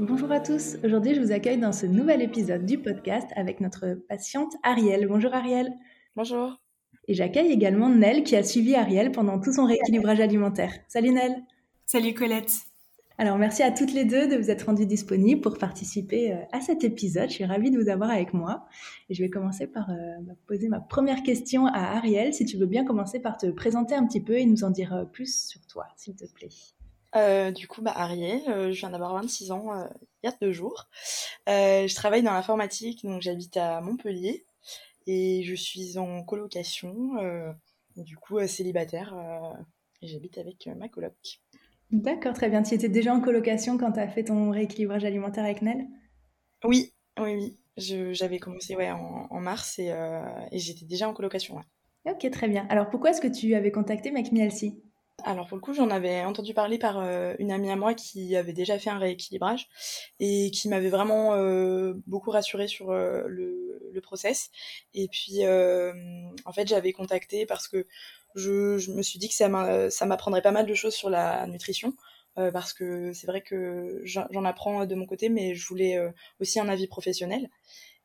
Bonjour à tous, aujourd'hui je vous accueille dans ce nouvel épisode du podcast avec notre patiente Ariel. Bonjour Ariel. Bonjour. Et j'accueille également Nel qui a suivi Ariel pendant tout son rééquilibrage alimentaire. Salut Nel. Salut Colette. Alors merci à toutes les deux de vous être rendues disponibles pour participer euh, à cet épisode. Je suis ravie de vous avoir avec moi. Et je vais commencer par euh, poser ma première question à Ariel. Si tu veux bien commencer par te présenter un petit peu et nous en dire euh, plus sur toi, s'il te plaît. Euh, du coup, bah, Ariel, euh, je viens d'avoir 26 ans euh, il y a deux jours. je travaille dans l'informatique, donc j'habite à Montpellier et je suis en colocation, du coup célibataire, et j'habite avec ma coloc. D'accord, très bien. Tu étais déjà en colocation quand tu as fait ton rééquilibrage alimentaire avec Nel? Oui, oui, oui. J'avais commencé ouais, en, mars et, j'étais déjà en colocation. Ouais. Ok, très bien. Alors pourquoi est-ce que tu avais contacté Make alors pour le coup, j'en avais entendu parler par euh, une amie à moi qui avait déjà fait un rééquilibrage et qui m'avait vraiment euh, beaucoup rassurée sur euh, le, le, process. Et puis en fait, j'avais contacté parce que je, je, me suis dit que ça m'apprendrait pas mal de choses sur la nutrition. parce que c'est vrai que j'en apprends de mon côté, mais je voulais aussi un avis professionnel.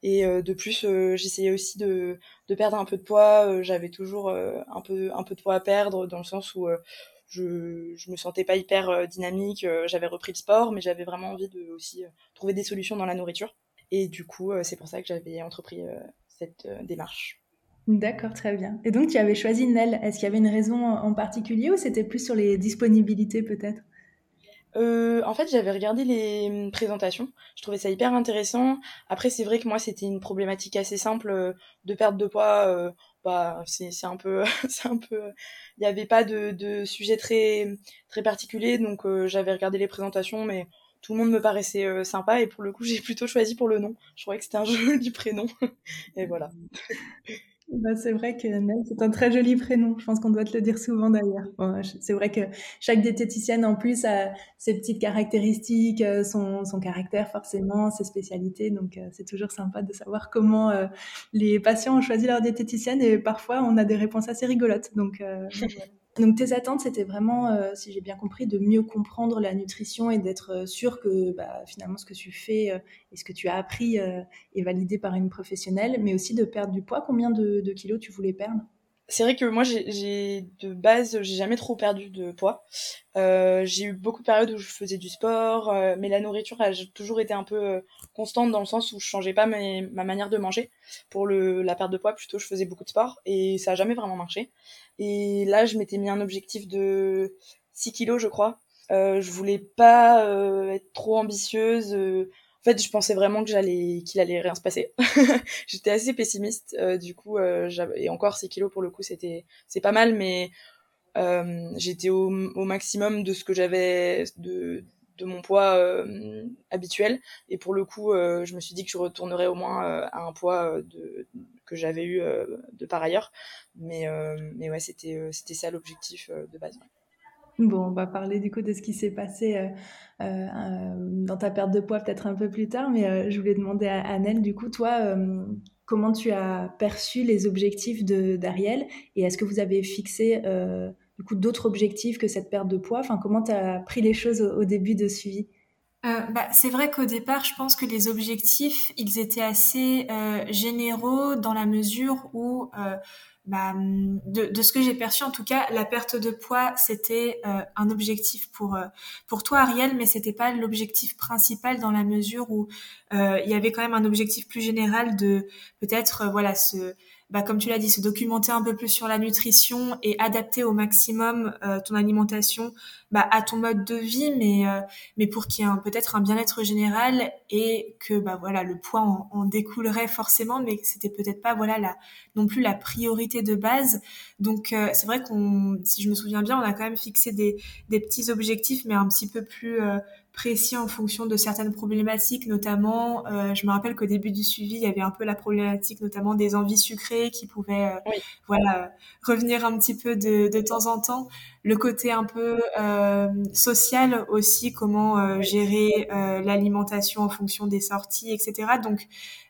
Et de plus, j'essayais aussi de, de, perdre un peu de poids. J'avais toujours un, peu, un peu de poids à perdre dans le sens où je, je me sentais pas hyper dynamique. J'avais repris le sport, mais j'avais vraiment envie de aussi trouver des solutions dans la nourriture. Et du coup, c'est pour ça que j'avais entrepris cette démarche. D'accord, très bien. Et donc, tu avais choisi Nel. Est-ce qu'il y avait une raison en particulier ou c'était plus sur les disponibilités peut-être? Euh, en fait, j'avais regardé les hum, présentations. Je trouvais ça hyper intéressant. Après, c'est vrai que moi, c'était une problématique assez simple euh, de perte de poids. Euh, bah, c'est un peu, c'est un peu. Il n'y avait pas de, de sujet très très particulier, donc euh, j'avais regardé les présentations, mais tout le monde me paraissait sympa. Et pour le coup, j'ai plutôt choisi pour le nom. Je croyais que c'était un joli prénom. et voilà. Bah, c'est vrai que Nel, c'est un très joli prénom. Je pense qu'on doit te le dire souvent d'ailleurs. c'est vrai que chaque diététicienne en plus a ses petites caractéristiques, euh, son, son caractère forcément, ses spécialités. Donc euh, c'est toujours sympa de savoir comment euh, les patients ont choisi leur diététicienne et parfois on a des réponses assez rigolotes. Donc, voilà. Donc tes attentes, c'était vraiment, euh, si j'ai bien compris, de mieux comprendre la nutrition et d'être euh, sûr que bah, finalement ce que tu fais euh, et ce que tu as appris est validé par une professionnelle, mais aussi de perdre du poids. Combien de, de kilos tu voulais perdre? C'est vrai que moi, j'ai de base, j'ai jamais trop perdu de poids. Euh, j'ai eu beaucoup de périodes où je faisais du sport, euh, mais la nourriture a toujours été un peu euh, constante dans le sens où je changeais pas ma manière de manger. Pour le, la perte de poids, plutôt, je faisais beaucoup de sport et ça a jamais vraiment marché. Et là, je m'étais mis un objectif de 6 kilos, je crois. je voulais pas être trop ambitieuse en fait, je pensais vraiment que j'allais, qu'il allait rien se passer. J'étais assez pessimiste. Euh, du coup, euh, et encore 6 kilos pour le coup, c'était, c'est pas mal, mais euh, j'étais au, au, maximum de ce que j'avais de, de mon poids euh, habituel. Et pour le coup, euh, je me suis dit que je retournerais au moins à un poids de, que j'avais eu de par ailleurs. Mais, mais ouais, c'était, c'était ça l'objectif de base. Bon, on va parler du coup de ce qui s'est passé euh, euh, dans ta perte de poids peut-être un peu plus tard, mais euh, je voulais demander à Annelle, du coup, toi, comment tu as perçu les objectifs d'Ariel et est-ce que vous avez fixé du coup d'autres objectifs que cette perte de poids? Enfin, comment tu as pris les choses au, début de suivi? Bah, c'est vrai qu'au départ, je pense que les objectifs, ils étaient assez généraux dans la mesure où bah, de, de, ce que j'ai perçu en tout cas, la perte de poids c'était euh, un objectif pour euh, pour toi Ariel, mais c'était pas l'objectif principal dans la mesure où euh, il y avait quand même un objectif plus général de peut-être voilà ce bah, comme tu l'as dit, se documenter un peu plus sur la nutrition et adapter au maximum euh, ton alimentation bah, à ton mode de vie, mais euh, mais pour qu'il y ait peut-être un bien-être général et que bah voilà le poids en, en découlerait forcément, mais c'était peut-être pas voilà la non plus la priorité de base. Donc euh, c'est vrai qu'on, si je me souviens bien, on a quand même fixé des des petits objectifs, mais un petit peu plus précis en fonction de certaines problématiques, notamment, euh, je me rappelle qu'au début du suivi, il y avait un peu la problématique notamment des envies sucrées qui pouvaient euh, voilà, revenir un petit peu de, de temps en temps. Le côté un peu euh, social aussi, comment euh, gérer euh, l'alimentation en fonction des sorties, etc. Donc,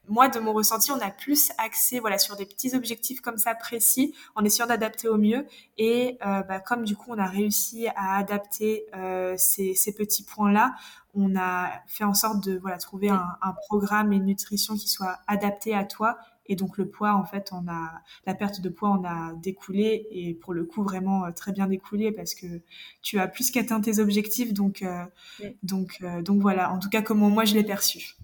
moi, de mon ressenti, on a plus axé voilà, sur des petits objectifs comme ça précis, en essayant d'adapter au mieux. Et euh, bah, comme du coup, on a réussi à adapter euh, ces, ces, petits points-là, on a fait en sorte de voilà, trouver un, un, programme et une nutrition qui soit adapté à toi. Et donc le poids, en fait, on a la perte de poids, on a découlé et pour le coup vraiment euh, très bien découlé parce que tu as plus qu'atteint tes objectifs. Donc euh, donc euh, donc voilà. En tout cas, comment moi je l'ai perçu.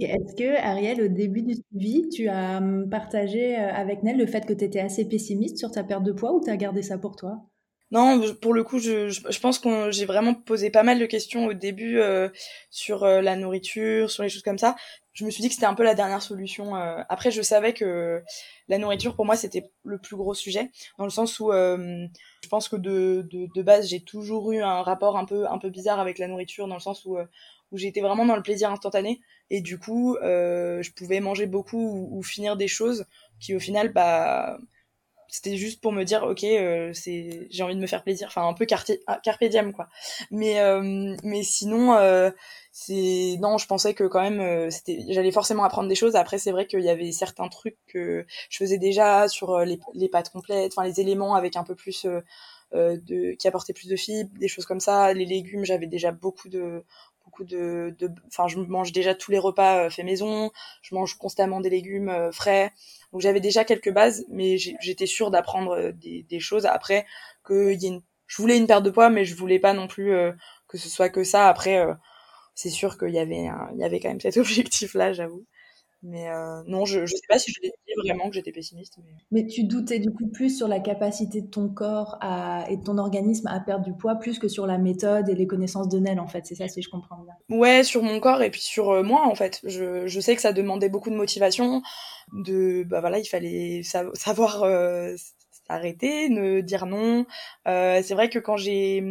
Et est-ce que, Ariel, au début du suivi, tu as hum, partagé avec Nel le fait que tu étais assez pessimiste sur ta perte de poids ou tu as gardé ça pour toi? Non, pour le coup, je, je, pense que j'ai vraiment posé pas mal de questions au début euh, sur euh, la nourriture, sur les choses comme ça. Je me suis dit que c'était un peu la dernière solution. Euh. Après, je savais que la nourriture, pour moi, c'était le plus gros sujet, dans le sens où euh, je pense que de, de, de base, j'ai toujours eu un rapport un peu, un peu bizarre avec la nourriture, dans le sens où où j'étais vraiment dans le plaisir instantané et du coup euh, je pouvais manger beaucoup ou, ou, finir des choses qui au final bah c'était juste pour me dire ok euh, c'est j'ai envie de me faire plaisir. Enfin un peu ah, carpe quoi. Mais euh, mais sinon euh, c'est non je pensais que quand même euh, c'était j'allais forcément apprendre des choses. Après c'est vrai qu'il y avait certains trucs que je faisais déjà sur les, les pâtes complètes enfin les éléments avec un peu plus de qui apportaient plus de fibres des choses comme ça. Les légumes j'avais déjà beaucoup de de, enfin, je mange déjà tous les repas euh, faits maison, je mange constamment des légumes euh, frais. Donc j'avais déjà quelques bases, mais j'étais sûre d'apprendre euh, des, des, choses. Après, que y a une, je voulais une perte de poids, mais je voulais pas non plus que ce soit que ça. Après, c'est sûr qu'il y avait, il y avait quand même cet objectif-là, j'avoue. Mais euh, non, je ne sais pas si je l'ai dit vraiment que j'étais pessimiste. Mais... mais... tu doutais du coup plus sur la capacité de ton corps à, et de ton organisme à perdre du poids, plus que sur la méthode et les connaissances de Nel, en fait. C'est ça, si je comprends bien. Ouais, sur mon corps et puis sur euh, moi, en fait. Je, je, sais que ça demandait beaucoup de motivation. De, bah voilà, il fallait savoir euh, s'arrêter, ne dire non. Euh, c'est vrai que quand j'ai...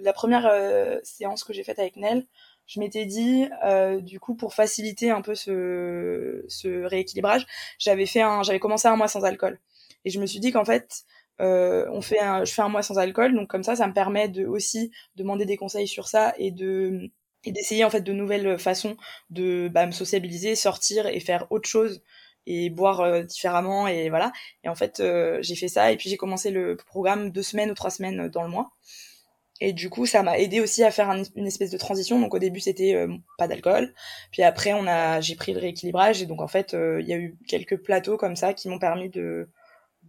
La première euh, séance que j'ai faite avec Nel, je m'étais dit, euh, du coup, pour faciliter un peu ce, ce rééquilibrage, j'avais fait un, j'avais commencé un mois sans alcool. Et je me suis dit qu'en fait, euh, on fait un, je fais un mois sans alcool, donc comme ça, ça me permet de aussi demander des conseils sur ça et de et d'essayer en fait de nouvelles façons de bah, me sociabiliser, sortir et faire autre chose et boire euh, différemment et voilà. Et en fait, euh, j'ai fait ça et puis j'ai commencé le programme deux semaines ou trois semaines dans le mois. Et du coup, ça m'a aidé aussi à faire un, une espèce de transition. Donc au début, c'était euh, pas d'alcool. Puis après, on a, j'ai pris le rééquilibrage. Et donc en fait, euh, il y a eu quelques plateaux comme ça qui m'ont permis de,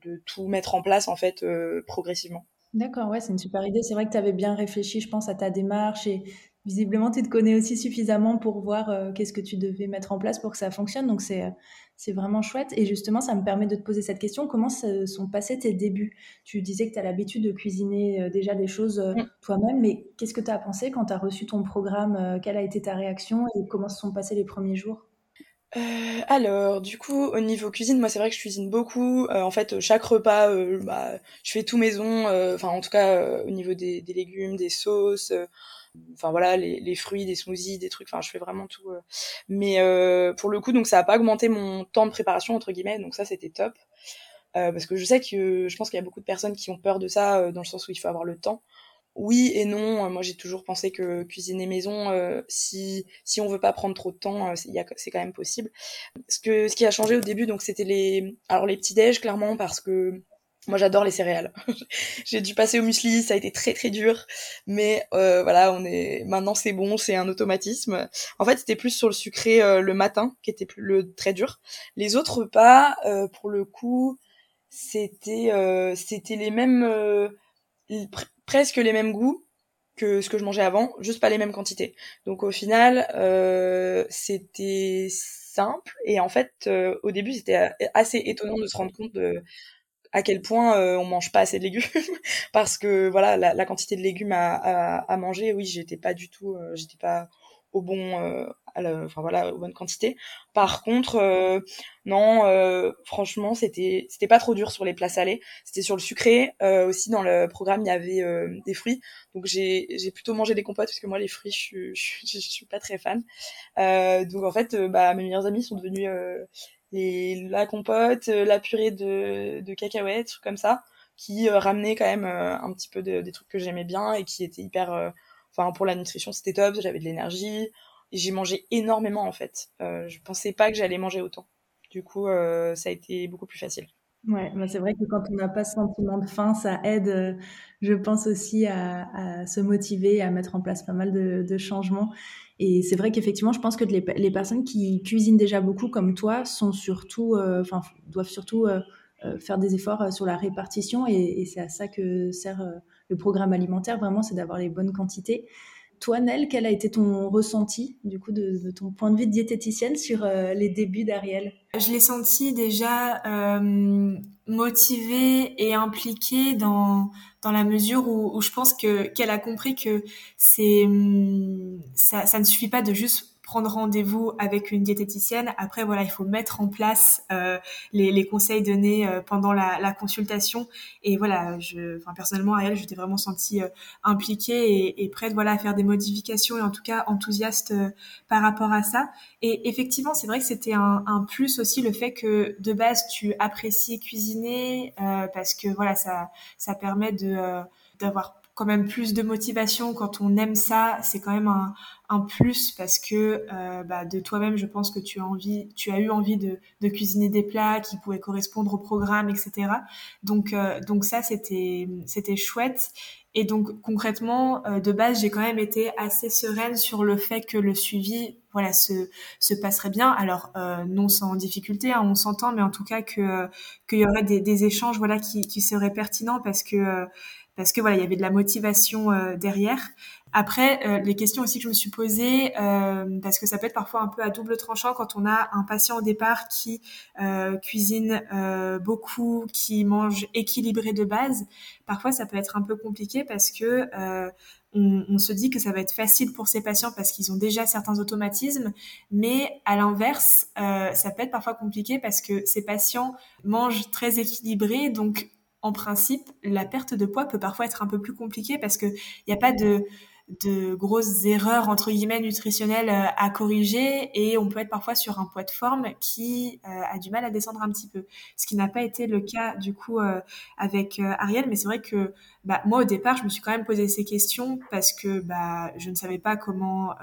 de tout mettre en place en fait euh, progressivement. D'accord, ouais, c'est une super idée. C'est vrai que tu avais bien réfléchi, je pense, à ta démarche et visiblement, tu te connais aussi suffisamment pour voir qu'est-ce que tu devais mettre en place pour que ça fonctionne. Donc, c'est, c'est vraiment chouette. Et justement, ça me permet de te poser cette question. Comment se sont passés tes débuts? Tu disais que tu as l'habitude de cuisiner euh, déjà des choses euh, mm. toi-même, mais qu'est-ce que tu as pensé quand tu as reçu ton programme Quelle a été ta réaction et comment se sont passés les premiers jours? Euh, alors, du coup, au niveau cuisine, moi, c'est vrai que je cuisine beaucoup. Euh, en fait, chaque repas, euh, bah, je fais tout maison. Enfin, en tout cas, au niveau des, des, légumes, des sauces, enfin voilà les, les, fruits des smoothies des trucs enfin je fais vraiment tout euh. mais euh, pour le coup donc ça a pas augmenté mon temps de préparation entre guillemets donc ça c'était top. Euh, parce que je sais que je pense qu'il y a beaucoup de personnes qui ont peur de ça euh, dans le sens où il faut avoir le temps. Oui et non moi j'ai toujours pensé que cuisiner maison si si on veut pas prendre trop de temps c'est quand même possible. Ce que ce qui a changé au début donc c'était les alors les petits déj clairement parce que moi, j'adore les céréales. J'ai dû passer au muesli, ça a été très très dur, mais euh, voilà, on est maintenant c'est bon, c'est un automatisme. En fait, c'était plus sur le sucré euh, le matin qui était plus le très dur. Les autres repas, euh, pour le coup, c'était euh, c'était les mêmes pr presque les mêmes goûts que ce que je mangeais avant, juste pas les mêmes quantités. Donc au final, c'était simple et en fait, au début, c'était assez étonnant de se rendre compte de à quel point euh, on mange pas assez de légumes parce que voilà la, la quantité de légumes à, à, à manger oui j'étais pas du tout euh, j'étais pas au bon euh, enfin voilà, aux bonnes quantités. Par contre, euh, non, euh, franchement, c'était c'était pas trop dur sur les plats salés. C'était sur le sucré. Aussi dans le programme, il y avait des fruits, donc j'ai j'ai plutôt mangé des compotes parce que moi les fruits, je je, suis pas très fan. donc en fait, bah mes meilleurs amis sont devenus les la compote, la purée de de cacahuètes, trucs comme ça, qui ramenaient quand même un petit peu de, des trucs que j'aimais bien et qui étaient hyper enfin pour la nutrition c'était top j'avais de l'énergie j'ai mangé énormément en fait. Euh, je pensais pas que j'allais manger autant. Du coup, euh, ça a été beaucoup plus facile. Ouais, bah c'est vrai que quand on n'a pas ce sentiment de faim, ça aide, euh, je pense aussi à, se motiver, à mettre en place pas mal de, changements. Et c'est vrai qu'effectivement, je pense que les, personnes qui cuisinent déjà beaucoup comme toi sont surtout, euh, enfin, doivent surtout euh, faire des efforts sur la répartition. Et c'est à ça que sert le programme alimentaire. Vraiment, c'est d'avoir les bonnes quantités. Toi, Nel, quel a été ton ressenti, du coup, de, ton point de vue de diététicienne sur euh, les débuts d'Ariel? Je l'ai senti déjà euh, motivée et impliquée dans, dans la mesure où, je pense que qu'elle a compris que hum, ça ne suffit pas de juste prendre rendez-vous avec une diététicienne. Après, voilà, il faut mettre en place euh, les, les, conseils donnés euh, pendant la, la, consultation. Et voilà, je, enfin, personnellement, Ariel, je t'ai vraiment sentie euh, impliquée et, et, prête, voilà, à faire des modifications et en tout cas enthousiaste euh, par rapport à ça. Et effectivement, c'est vrai que c'était un, un, plus aussi le fait que de base tu apprécies cuisiner parce que voilà, ça, ça permet de d'avoir quand même plus de motivation quand on aime ça. C'est quand même un, un plus parce que euh, bah, de toi-même, je pense que tu as envie, tu as eu envie de, de cuisiner des plats qui pourraient correspondre au programme, etc. Donc, euh, donc ça, c'était, c'était chouette. Et donc concrètement, euh, de base, j'ai quand même été assez sereine sur le fait que le suivi, voilà, se, se passerait bien. Alors euh, non sans difficulté, hein, on s'entend, mais en tout cas que qu'il y aurait des, des, échanges, voilà, qui, qui seraient pertinents parce que parce que voilà, il y avait de la motivation euh, derrière. Après, euh, les questions aussi que je me suis posées, euh, parce que ça peut être parfois un peu à double tranchant quand on a un patient au départ qui cuisine beaucoup, qui mange équilibré de base. Parfois, ça peut être un peu compliqué parce que on, on, se dit que ça va être facile pour ces patients parce qu'ils ont déjà certains automatismes, mais à l'inverse, ça peut être parfois compliqué parce que ces patients mangent très équilibré, donc en principe, la perte de poids peut parfois être un peu plus compliquée parce qu'il n'y a pas de, de grosses erreurs entre guillemets nutritionnelles euh, à corriger et on peut être parfois sur un poids de forme qui euh, a du mal à descendre un petit peu. Ce qui n'a pas été le cas du coup euh, avec Ariel, mais c'est vrai que bah, moi au départ je me suis quand même posé ces questions parce que bah, je ne savais pas comment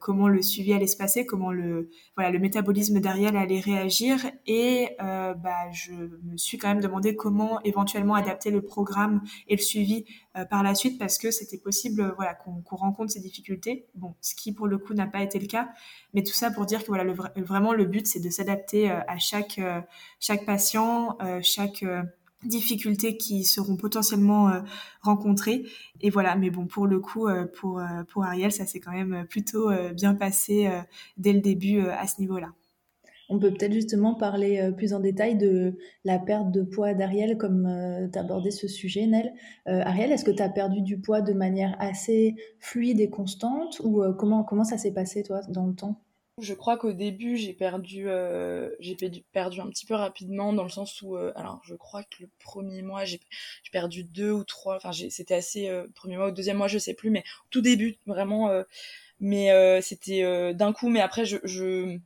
comment le suivi allait se passer, comment le voilà le métabolisme d'Ariel allait réagir et bah, je me suis quand même demandé comment éventuellement adapter le programme et le suivi par la suite parce que c'était possible voilà, qu'on rencontre ces difficultés. Bon, ce qui pour le coup n'a pas été le cas, mais tout ça pour dire que voilà, vraiment le but c'est de s'adapter euh, à chaque euh, chaque patient, euh, chaque difficulté qui seront potentiellement rencontrées. Et voilà, mais bon, pour le coup, pour, pour Ariel, ça s'est quand même plutôt bien passé dès le début à ce niveau-là. On peut peut-être justement parler euh, plus en détail de la perte de poids d'Ariel, comme euh, tu abordé ce sujet, Nel. Euh, Ariel, est-ce que tu as perdu du poids de manière assez fluide et constante ou comment, comment ça s'est passé, toi, dans le temps? Je crois qu'au début j'ai perdu j'ai perdu un petit peu rapidement dans le sens où alors je crois que le premier mois j'ai perdu deux ou trois enfin c'était assez premier mois ou deuxième mois je sais plus mais tout début vraiment mais c'était d'un coup mais après je, je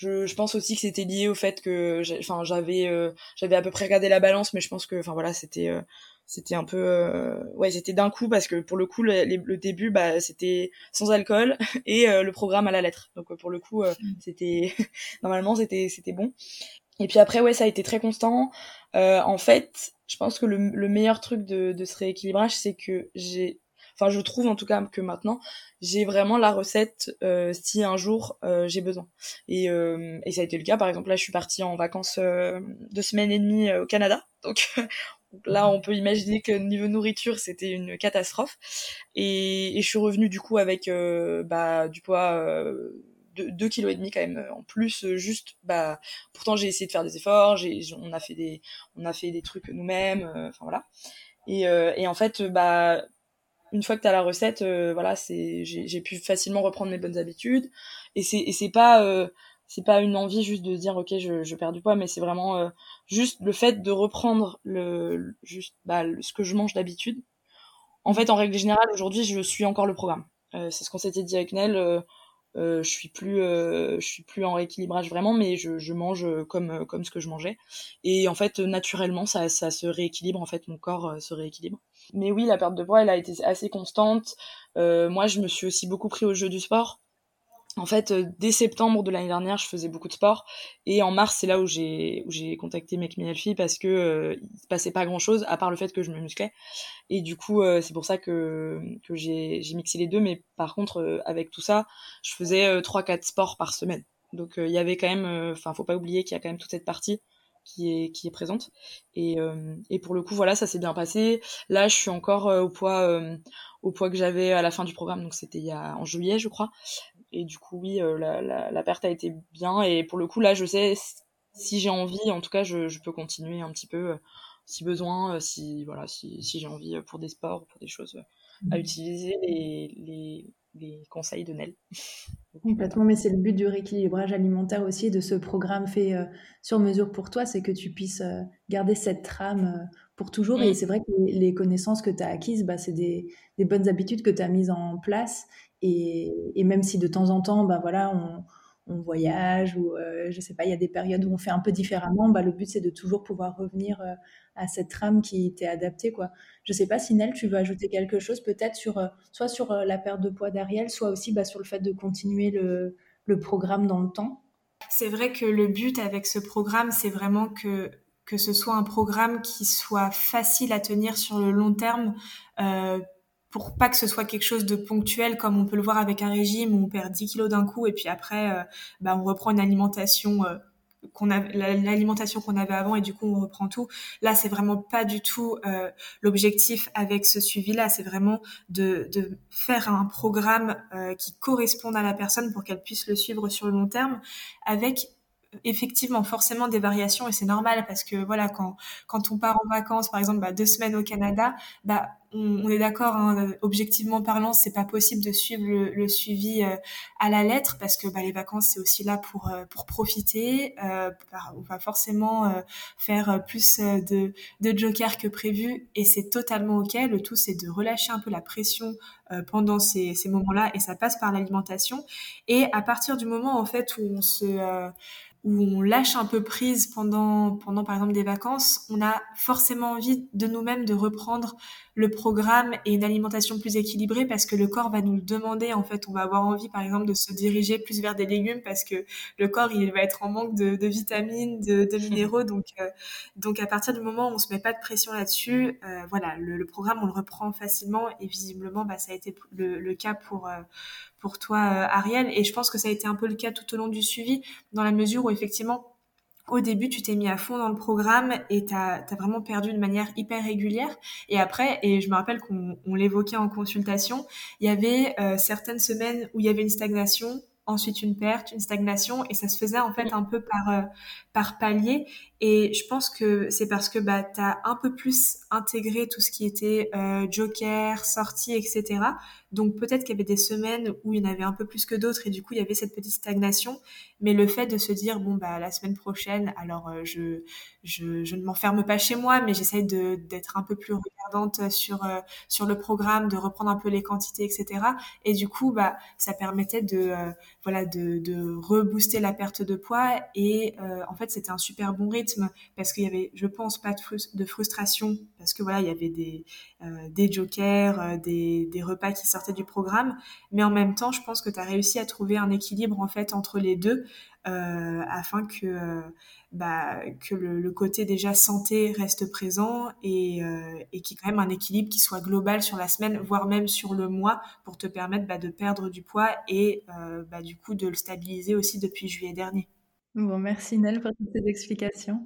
je, je pense aussi que c'était lié au fait que enfin j'avais euh, j'avais à peu près regardé la balance mais je pense que enfin voilà c'était euh, c'était un peu euh, ouais c'était d'un coup parce que pour le coup le, le début bah c'était sans alcool et le programme à la lettre. Donc pour le coup mm. c'était normalement c'était c'était bon. Et puis après ouais ça a été très constant. En fait je pense que le, le meilleur truc de, de ce rééquilibrage c'est que j'ai enfin je trouve en tout cas que maintenant j'ai vraiment la recette euh, si un jour euh, j'ai besoin. Et, euh, et ça a été le cas. Par exemple là je suis partie en vacances deux semaines et demie au Canada. Donc là on peut imaginer que niveau nourriture c'était une catastrophe. Et, et, je suis revenue du coup avec bah du poids deux kilos et demi quand même en plus juste bah pourtant j'ai essayé de faire des efforts. J'ai on a fait des on a fait des trucs nous-mêmes enfin voilà. Et, et en fait bah une fois que tu as la recette, voilà, c'est j'ai pu facilement reprendre mes bonnes habitudes. Et c'est et c'est pas c'est pas une envie juste de dire ok je, je perds du poids, mais c'est vraiment juste le fait de reprendre le juste bah, ce que je mange d'habitude. En fait, en règle générale, aujourd'hui, je suis encore le programme. c'est ce qu'on s'était dit avec Nel euh, je suis plus euh, je suis plus en rééquilibrage vraiment mais je, je mange comme comme ce que je mangeais et en fait naturellement ça ça se rééquilibre en fait mon corps euh, se rééquilibre mais oui la perte de poids elle a été assez constante moi je me suis aussi beaucoup pris au jeu du sport en fait, euh, dès septembre de l'année dernière, je faisais beaucoup de sport. Et en mars, c'est là où j'ai contacté Make Me parce que euh, se passait pas grand chose à part le fait que je me musclais. Et du coup, euh, c'est pour ça que j'ai j'ai mixé les deux. Mais par contre, avec tout ça, je faisais trois quatre sports par semaine. Donc il y avait quand même, enfin, faut pas oublier qu'il y a quand même toute cette partie qui est qui est présente. Et et pour le coup, voilà, ça s'est bien passé. Là, je suis encore au poids au poids que j'avais à la fin du programme. Donc c'était il y a en juillet, je crois et du coup oui euh, la, la, la, perte a été bien et pour le coup là je sais si j'ai envie en tout cas je, je peux continuer un petit peu euh, si besoin euh, si voilà si, si j'ai envie pour des sports pour des choses à mmh. utiliser les, les, les conseils de Nel. Complètement, mais c'est le but du rééquilibrage alimentaire aussi, de ce programme fait sur mesure pour toi, c'est que tu puisses garder cette trame pour toujours. Et mmh. c'est vrai que les connaissances que tu as acquises, bah, c'est des, des, bonnes habitudes que tu as mises en place et, même si de temps en temps, bah voilà, on, voyage ou euh, je sais pas, il y a des périodes où on fait un peu différemment, bah le but c'est de toujours pouvoir revenir euh, à cette trame qui t'est adaptée quoi. Je sais pas si Nel, tu veux ajouter quelque chose peut-être sur euh, soit sur la perte de poids d'Ariel, soit aussi bah, sur le fait de continuer le, le programme dans le temps? C'est vrai que le but avec ce programme, c'est vraiment que que ce soit un programme qui soit facile à tenir sur le long terme. Euh, pour pas que ce soit quelque chose de ponctuel comme on peut le voir avec un régime où on perd 10 kilos d'un coup et puis après euh, bah, on reprend une alimentation euh, qu'on l'alimentation qu'on avait avant et du coup on reprend tout. Là c'est vraiment pas du tout euh, l'objectif avec ce suivi là c'est vraiment de, de, faire un programme qui corresponde à la personne pour qu'elle puisse le suivre sur le long terme avec effectivement forcément des variations et c'est normal parce que voilà quand quand on part en vacances par exemple bah, deux semaines au Canada bah on, est d'accord hein, objectivement parlant c'est pas possible de suivre le, suivi euh, à la lettre parce que bah, les vacances c'est aussi là pour euh, pour profiter euh, on va forcément euh, faire plus de de jokers que prévu et c'est totalement ok. Le tout c'est de relâcher un peu la pression pendant ces, ces moments là et ça passe par l'alimentation et à partir du moment en fait où on se où on lâche un peu prise pendant, pendant par exemple des vacances, on a forcément envie de nous-mêmes de reprendre le programme et une alimentation plus équilibrée parce que le corps va nous le demander. En fait, on va avoir envie par exemple de se diriger plus vers des légumes parce que le corps il va être en manque de, de vitamines, de, de minéraux. Donc, euh, donc à partir du moment où on se met pas de pression là-dessus, euh, voilà, le, le, programme on le reprend facilement et visiblement bah, ça a été le, cas pour euh, pour toi, euh, Ariel. Et je pense que ça a été un peu le cas tout au long du suivi, dans la mesure où effectivement, au début, tu t'es mis à fond dans le programme et tu as, vraiment perdu de manière hyper régulière. Et après, et je me rappelle qu'on l'évoquait en consultation, il y avait euh, certaines semaines où il y avait une stagnation, ensuite une perte, une stagnation, et ça se faisait en fait un peu par euh, par palier. Et je pense que c'est parce que bah, tu as un peu plus intégré tout ce qui était euh, joker, sortie, etc. Donc peut-être qu'il y avait des semaines où il y en avait un peu plus que d'autres et du coup il y avait cette petite stagnation. Mais le fait de se dire, bon, bah la semaine prochaine, alors euh, je, je, je, ne m'enferme pas chez moi, mais j'essaye d'être un peu plus regardante sur, euh, sur le programme, de reprendre un peu les quantités, etc. Et du coup, bah, ça permettait de, voilà, de, de rebooster la perte de poids et en fait c'était un super bon rythme parce qu'il y avait, je pense, pas de, frustration parce que voilà, il y avait des, euh, des jokers, euh, des, des, repas qui sortaient du programme, mais en même temps, je pense que tu as réussi à trouver un équilibre en fait entre les deux euh, afin que bah, que le, côté déjà santé reste présent et, et qu'il y ait quand même un équilibre qui soit global sur la semaine, voire même sur le mois, pour te permettre bah, de perdre du poids et bah, du coup de le stabiliser aussi depuis juillet dernier. Bon, merci Nel pour toutes ces explications.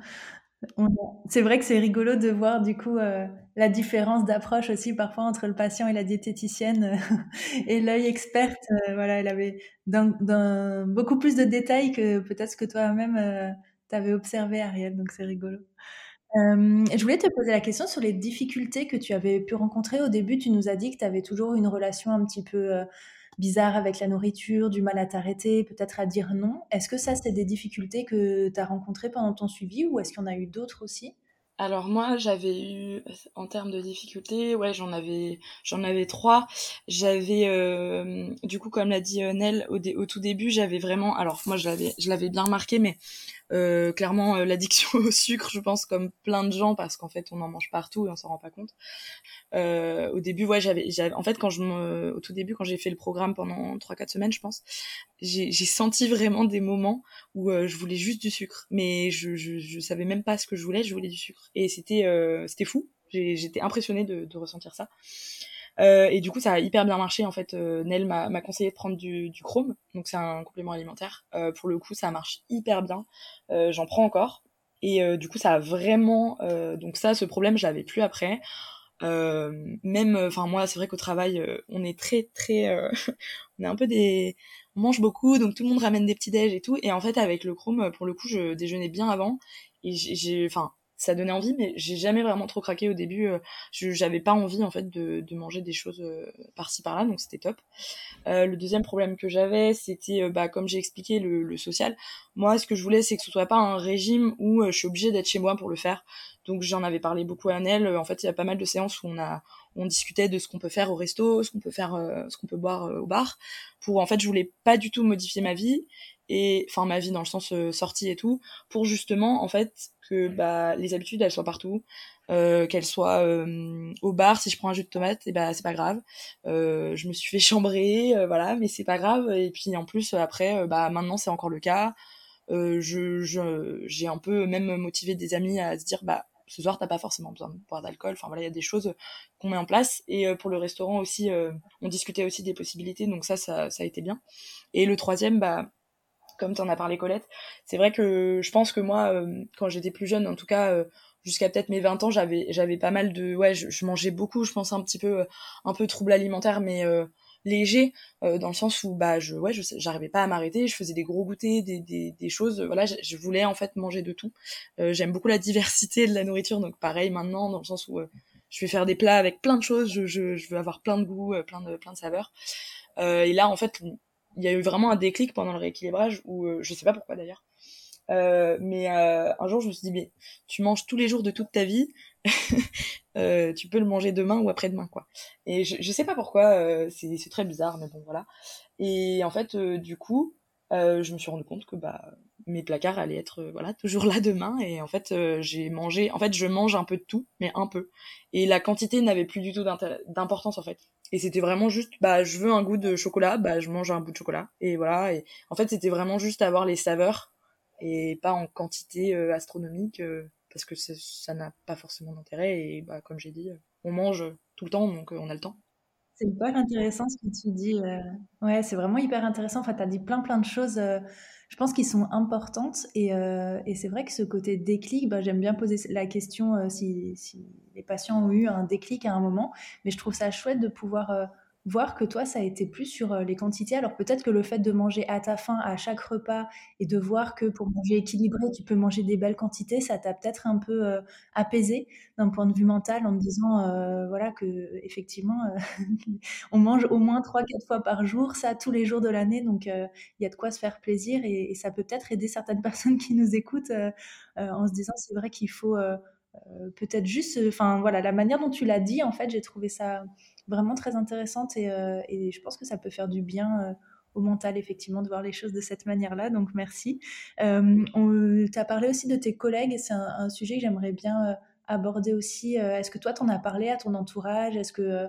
C'est vrai que c'est rigolo de voir du coup euh, la différence d'approche aussi parfois entre le patient et la diététicienne euh, et l'œil experte. Euh, voilà, elle avait beaucoup plus de détails que peut-être ce que toi-même tu avais observé, Ariel. Donc c'est rigolo. je voulais te poser la question sur les difficultés que tu avais pu rencontrer au début. Tu nous as dit que tu avais toujours une relation un petit peu bizarre avec la nourriture, du mal à t'arrêter, peut-être à dire non. Est-ce que ça, c'est des difficultés que tu as rencontrées pendant ton suivi ou est-ce qu'il y en a eu d'autres aussi? Alors moi j'avais eu en termes de difficultés ouais j'en avais j'en avais trois. J'avais euh, du coup comme l'a dit Nel au, au tout début j'avais vraiment alors moi je l'avais je l'avais bien remarqué mais euh, clairement euh, l'addiction au sucre je pense comme plein de gens parce qu'en fait on en mange partout et on s'en rend pas compte. Euh, au début ouais j'avais en fait quand je me au tout début quand j'ai fait le programme pendant trois quatre semaines je pense j'ai senti vraiment des moments où je voulais juste du sucre. Mais je, je je savais même pas ce que je voulais je voulais du sucre. Et c'était c'était fou. J'étais impressionnée de, de ressentir ça euh, et du coup, ça a hyper bien marché. En fait, euh, m'a conseillé de prendre du, chrome, donc c'est un complément alimentaire. Euh, pour le coup, ça marche hyper bien. Euh, j'en prends encore. Et du coup, ça a vraiment. donc ça, ce problème, je l'avais plus après. même, enfin moi, c'est vrai qu'au travail, on est très très, on est un peu des, on mange beaucoup, donc tout le monde ramène des petits déj et tout. Et en fait, avec le chrome, pour le coup, je déjeunais bien avant. Et j'ai, enfin, ça donnait envie, mais j'ai jamais vraiment trop craqué au début. Euh, j'avais pas envie en fait de, manger des choses euh, par-ci par-là, donc c'était top. Euh, le deuxième problème que j'avais, c'était bah comme j'ai expliqué le, le, social. Moi, ce que je voulais, c'est que ce soit pas un régime où je suis obligée d'être chez moi pour le faire. Donc j'en avais parlé beaucoup à Annelle. En fait, il y a pas mal de séances où on a on discutait de ce qu'on peut faire au resto, ce qu'on peut faire, ce qu'on peut boire au bar. Pour en fait, je voulais pas du tout modifier ma vie et enfin ma vie dans le sens euh, sortie et tout pour justement en fait que bah les habitudes elles soient partout. Euh, qu'elles soient euh, au bar si je prends un jus de tomate et bah c'est pas grave. Euh, je me suis fait chambrer euh, voilà mais c'est pas grave. Et puis en plus après bah maintenant c'est encore le cas. Je j'ai un peu même motivé des amis à se dire bah ce soir t'as pas forcément besoin de boire d'alcool. Enfin voilà il y a des choses qu'on met en place. Et pour le restaurant aussi on discutait aussi des possibilités. Donc ça, ça ça a été bien. Et le troisième bah comme tu en as parlé Colette, c'est vrai que je pense que moi, euh, quand j'étais plus jeune, en tout cas euh, jusqu'à peut-être mes 20 ans, j'avais j'avais pas mal de ouais, je, mangeais beaucoup, je pense un petit peu euh, un peu trouble alimentaire, mais léger dans le sens où bah je ouais j'arrivais pas à m'arrêter je faisais des gros goûters des, des, des choses voilà je, voulais en fait manger de tout. J'aime beaucoup la diversité de la nourriture donc pareil maintenant dans le sens où je vais faire des plats avec plein de choses je, je, je veux avoir plein de goûts plein de plein de saveurs. Et là en fait il y a eu vraiment un déclic pendant le rééquilibrage où euh, je sais pas pourquoi d'ailleurs. Euh, mais euh, un jour, je me suis dit, mais tu manges tous les jours de toute ta vie, euh, tu peux le manger demain ou après-demain, quoi. Et je, je sais pas pourquoi, euh, c'est très bizarre, mais bon, voilà. Et en fait, du coup, je me suis rendu compte que bah mes placards allaient être voilà toujours là demain et en fait j'ai mangé en fait je mange un peu de tout mais un peu et la quantité n'avait plus du tout d'importance en fait et c'était vraiment juste bah je veux un goût de chocolat bah je mange un bout de chocolat et voilà et en fait c'était vraiment juste avoir les saveurs et pas en quantité euh, astronomique euh, parce que ça n'a pas forcément d'intérêt et bah comme j'ai dit on mange tout le temps donc euh, on a le temps c'est hyper intéressant ce que tu dis. Ouais, c'est vraiment hyper intéressant. Enfin, tu dit plein plein de choses je pense qu'ils sont importantes. Et, euh, et c'est vrai que ce côté déclic, bah, j'aime bien poser la question euh, si, si, les patients ont eu un déclic à un moment, mais je trouve ça chouette de pouvoir euh, voir que toi, ça a été plus sur euh, les quantités. Alors peut-être que le fait de manger à ta faim à chaque repas et de voir que pour manger équilibré, tu peux manger des belles quantités, ça t'a peut-être un peu euh, apaisé d'un point de vue mental en te disant euh, voilà que effectivement on mange au moins 3 4 fois par jour, ça tous les jours de l'année donc il y a de quoi se faire plaisir et, et ça peut peut-être aider certaines personnes qui nous écoutent en se disant c'est vrai qu'il faut peut-être juste enfin voilà la manière dont tu l'as dit en fait, j'ai trouvé ça vraiment très intéressante et, euh, et, je pense que ça peut faire du bien euh, au mental, effectivement, de voir les choses de cette manière-là. Donc, merci. Euh, tu as parlé aussi de tes collègues et c'est un, sujet que j'aimerais bien aborder aussi. Est-ce que toi, tu en as parlé à ton entourage? Est-ce que euh,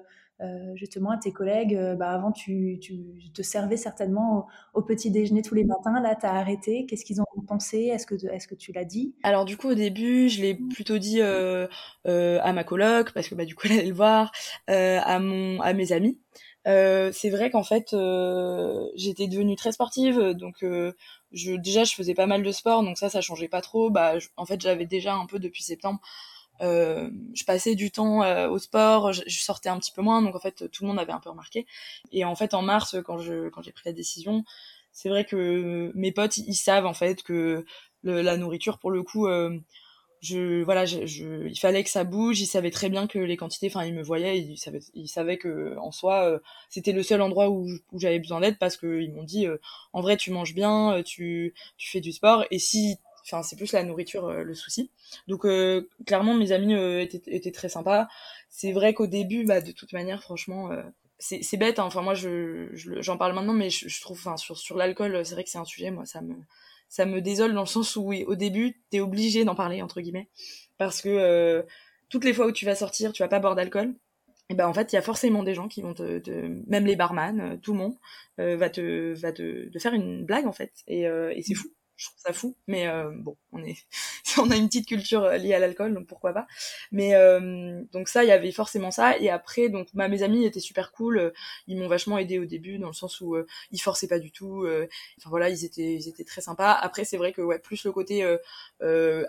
justement à tes collègues, euh, bah, avant tu, tu, te servais certainement au, petit déjeuner tous les matins, là tu as arrêté, qu'est-ce qu'ils ont pensé? Est-ce que, est que tu l'as dit? Alors du coup au début je l'ai plutôt dit euh, euh, à ma coloc, parce que bah, du coup elle allait le voir, euh, à, mon, à mes amis. c'est vrai qu'en fait j'étais devenue très sportive, donc je, déjà je faisais pas mal de sport, donc ça ça changeait pas trop. Bah, en fait j'avais déjà un peu depuis septembre euh, je passais du temps euh, au sport, je, je, sortais un petit peu moins, donc en fait tout le monde avait un peu remarqué. Et en fait en mars, quand je quand j'ai pris la décision, c'est vrai que mes potes ils savent en fait que le, la nourriture pour le coup, euh, je voilà je, il fallait que ça bouge il savait très bien que les quantités enfin il me voyait il savait il savait que en soi euh, c'était le seul endroit où, où j'avais besoin d'aide parce que ils m'ont dit euh, en vrai tu manges bien euh, tu tu fais du sport et si enfin c'est plus la nourriture le souci. Donc clairement mes amis étaient, étaient très sympas. C'est vrai qu'au début bah de toute manière franchement c'est c'est bête hein. enfin moi je j'en parle maintenant mais je, je trouve enfin sur sur l'alcool c'est vrai que c'est un sujet moi ça me ça me désole dans le sens où oui, au début, t'es obligé d'en parler entre guillemets. Parce que euh, toutes les fois où tu vas sortir, tu vas pas boire d'alcool. Et ben en fait, il y a forcément des gens qui vont te, te même les barman, euh, tout le monde euh, va te va te, te, faire une blague en fait. Et, et c'est fou je trouve ça fou mais euh, bon on est on a une petite culture euh, liée à l'alcool donc pourquoi pas. Mais euh, donc ça il y avait forcément ça. Et après donc bah, mes amis étaient super cool ils m'ont vachement aidé au début dans le sens où ils forçaient pas du tout enfin voilà ils étaient ils étaient très sympas. Après c'est vrai que ouais plus le côté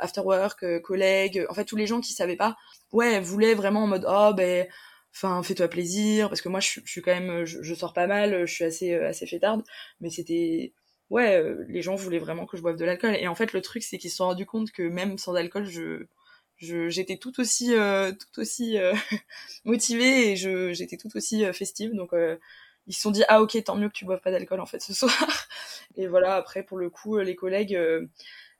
after work collègues en fait tous les gens qui savaient pas ouais voulaient vraiment en mode oh ben enfin fais-toi plaisir parce que moi je, suis quand même je, sors pas mal je suis assez assez fêtarde. Mais c'était ouais, euh, les gens voulaient vraiment que je boive de l'alcool. Et en fait, le truc, c'est qu'ils se sont rendus compte que même sans alcool, je, j'étais tout aussi, euh, tout aussi euh, motivée et je, j'étais tout aussi euh, festive. Donc, ils se sont dit, ah ok, tant mieux que tu boives pas d'alcool en fait ce soir. et voilà, après, pour le coup, les collègues,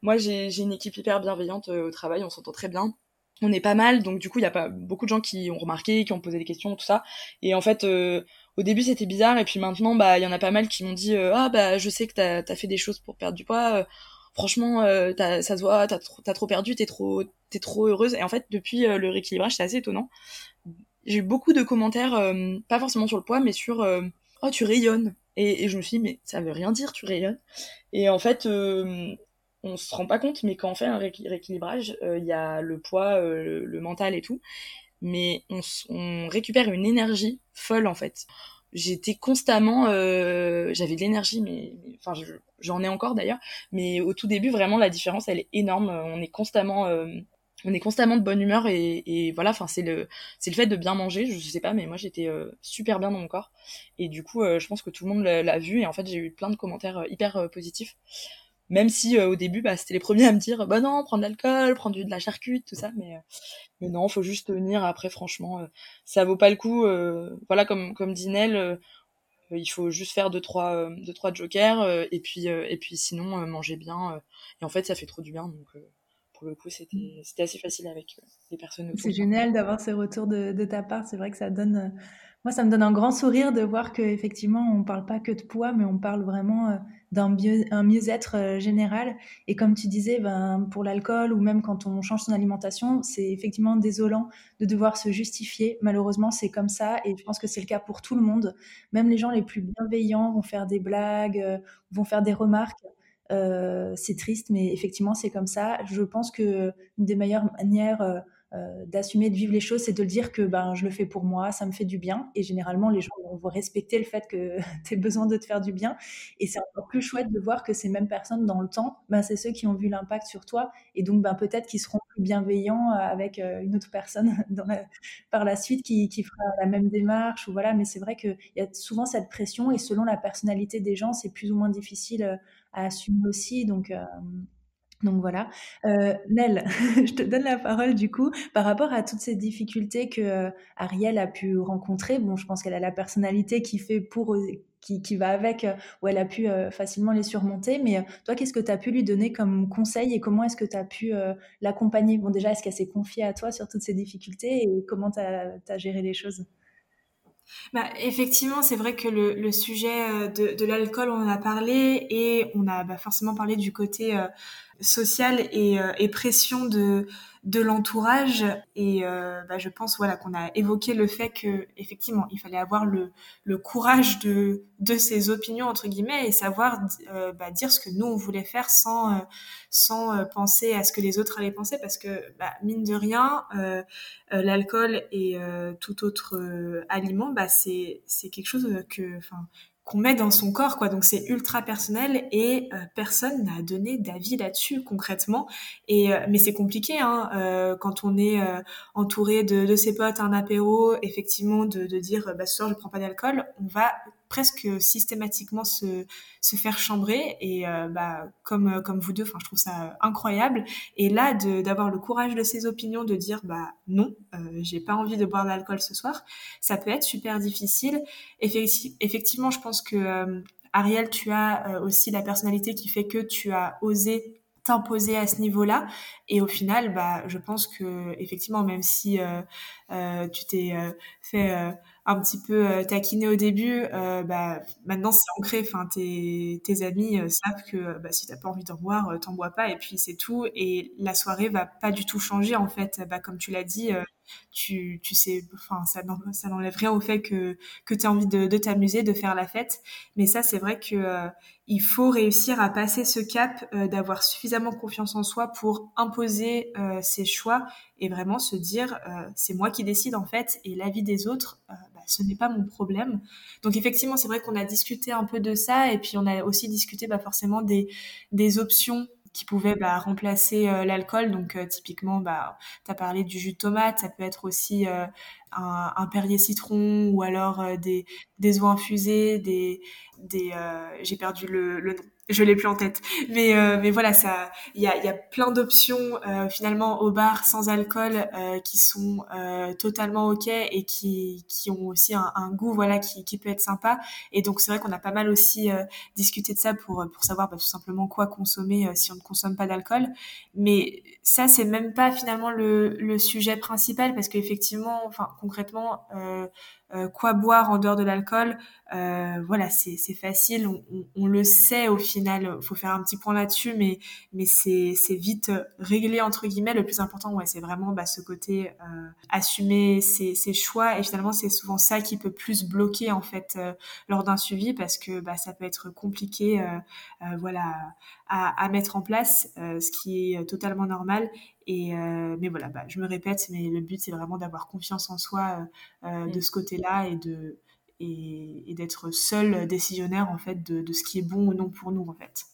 moi, j'ai, j'ai une équipe hyper bienveillante au travail, on s'entend très bien on est pas mal, donc du coup il y a pas beaucoup de gens qui ont remarqué, qui ont posé des questions, tout ça. Et en fait, euh, au début c'était bizarre et puis maintenant bah il y en a pas mal qui m'ont dit euh, ah bah je sais que t'as as fait des choses pour perdre du poids euh, franchement euh, ça se voit t'as trop, perdu t'es trop t'es trop heureuse et en fait depuis le rééquilibrage c'est assez étonnant. J'ai eu beaucoup de commentaires pas forcément sur le poids mais sur oh tu rayonnes! Et, et, je me suis dit mais ça veut rien dire tu rayonnes! Et en fait on se rend pas compte mais quand on fait un rééquilibrage il y a le poids le mental et tout mais on, on récupère une énergie folle en fait. J'étais constamment, euh, j'avais de l'énergie, mais, enfin j'en ai encore d'ailleurs, mais au tout début vraiment la différence elle est énorme. On est constamment, euh, on est constamment de bonne humeur et, et voilà, enfin c'est le, c'est le fait de bien manger. Je sais pas, mais moi j'étais euh, super bien dans mon corps et du coup euh, je pense que tout le monde l'a vu et en fait j'ai eu plein de commentaires euh, hyper positifs même si euh, au début bah c'était les premiers à me dire bah non prendre de l'alcool prendre de la charcuterie tout ça mais euh, mais non faut juste tenir. Après franchement euh, ça vaut pas le coup voilà comme comme dit Nel il faut juste faire deux trois deux trois jokers et puis et puis sinon manger bien et en fait ça fait trop du bien donc pour le coup c'était c'était assez facile avec les personnes c'est génial d'avoir ces retours de, de ta part. C'est vrai que ça donne moi, ça me donne un grand sourire de voir qu'effectivement, on ne parle pas que de poids, mais on parle vraiment euh, d'un mieux-être euh, général. Et comme tu disais, ben, pour l'alcool ou même quand on change son alimentation, c'est effectivement désolant de devoir se justifier. Malheureusement, c'est comme ça et je pense que c'est le cas pour tout le monde. Même les gens les plus bienveillants vont faire des blagues, euh, vont faire des remarques. c'est triste, mais effectivement, c'est comme ça. Je pense que une des meilleures manières d'assumer de vivre les choses, c'est de le dire que ben, je le fais pour moi, ça me fait du bien. Et généralement, les gens vont respecter le fait que tu aies besoin de te faire du bien. Et c'est encore plus chouette de voir que ces mêmes personnes, dans le temps, ben, c'est ceux qui ont vu l'impact sur toi. Et donc, ben, peut-être qu'ils seront plus bienveillants euh, avec euh, une autre personne par la suite qui, qui, fera la même démarche. Ou voilà. Mais c'est vrai qu'il y a souvent cette pression. Et selon la personnalité des gens, c'est plus ou moins difficile à assumer aussi. Donc, donc voilà. Euh, Nel, je te donne la parole du coup par rapport à toutes ces difficultés que euh, Ariel a pu rencontrer. Bon, je pense qu'elle a la personnalité qui fait pour euh, qui, qui va avec, euh, où elle a pu facilement les surmonter. Mais toi, qu'est-ce que tu as pu lui donner comme conseil et comment est-ce que tu as pu l'accompagner? Bon, déjà, est-ce qu'elle s'est confiée à toi sur toutes ces difficultés et comment tu as, géré les choses? Bah, effectivement, c'est vrai que le, le sujet de, de l'alcool, on en a parlé et on a bah, forcément parlé du côté sociale et, euh, et pression de de l'entourage. Et euh, bah, je pense voilà qu'on a évoqué le fait que effectivement il fallait avoir le, le courage de de ses opinions entre guillemets et savoir euh, bah, dire ce que nous on voulait faire sans euh, sans penser à ce que les autres allaient penser. Parce que bah, mine de rien l'alcool et tout autre aliment bah c'est c'est quelque chose que enfin qu'on met dans son corps quoi. Donc c'est ultra personnel et euh, personne n'a donné d'avis là-dessus concrètement. Et euh, mais c'est compliqué hein, euh, quand on est entouré de, de, ses potes un apéro effectivement de, de dire bah ce soir je prends pas d'alcool on va presque systématiquement se, se faire chambrer. Et euh, bah comme comme vous deux enfin je trouve ça incroyable. Et là d'avoir le courage de ses opinions de dire bah non euh, j'ai pas envie de boire de l'alcool ce soir ça peut être super difficile. Effectivement je pense que euh, Ariel tu as aussi la personnalité qui fait que tu as osé t'imposer à ce niveau-là. Et au final, bah, je pense que effectivement, même si euh, euh, tu t'es euh, fait un petit peu taquiner au début, bah, maintenant c'est ancré. Enfin, tes, tes amis savent que bah, si t'as pas envie d'en boire, t'en bois pas. Et puis c'est tout. Et la soirée va pas du tout changer en fait. Bah, comme tu l'as dit, tu, tu sais, enfin, ça, n'enlève rien au fait que, que as envie de, de t'amuser, de faire la fête. Mais ça, c'est vrai que euh, il faut réussir à passer ce cap, euh, d'avoir suffisamment confiance en soi pour imposer euh, ses choix et vraiment se dire, c'est moi qui décide en fait, et l'avis des autres, ce n'est pas mon problème. Donc effectivement, c'est vrai qu'on a discuté un peu de ça, et puis on a aussi discuté bah, forcément des, des options qui pouvaient bah, remplacer euh, l'alcool. Donc euh, typiquement, bah, tu as parlé du jus de tomate, ça peut être aussi euh, un, un, Perrier citron ou alors des, des eaux infusées, des, des j'ai perdu le, le nom je l'ai plus en tête. Mais euh, mais voilà, ça, il y a, y a plein d'options euh, finalement au bar sans alcool euh, qui sont euh, totalement ok et qui qui ont aussi un, un, goût voilà qui qui peut être sympa. Et donc c'est vrai qu'on a pas mal aussi euh, discuté de ça pour pour savoir bah, tout simplement quoi consommer si on ne consomme pas d'alcool. Mais ça c'est même pas finalement le le sujet principal parce qu'effectivement, enfin concrètement. Euh, quoi boire en dehors de l'alcool euh, voilà c'est facile on, le sait au final faut faire un petit point là-dessus mais c'est vite réglé entre guillemets. Le plus important ouais c'est vraiment bah, ce côté euh, assumer ses, choix et finalement c'est souvent ça qui peut plus bloquer en fait lors d'un suivi parce que bah, ça peut être compliqué voilà à, à, mettre en place ce qui est totalement normal et euh, mais voilà, bah, je me répète, mais le but c'est vraiment d'avoir confiance en soi euh, euh, de mm. ce côté-là et de et, et d'être seul décisionnaire en fait de, de, ce qui est bon ou non pour nous en fait.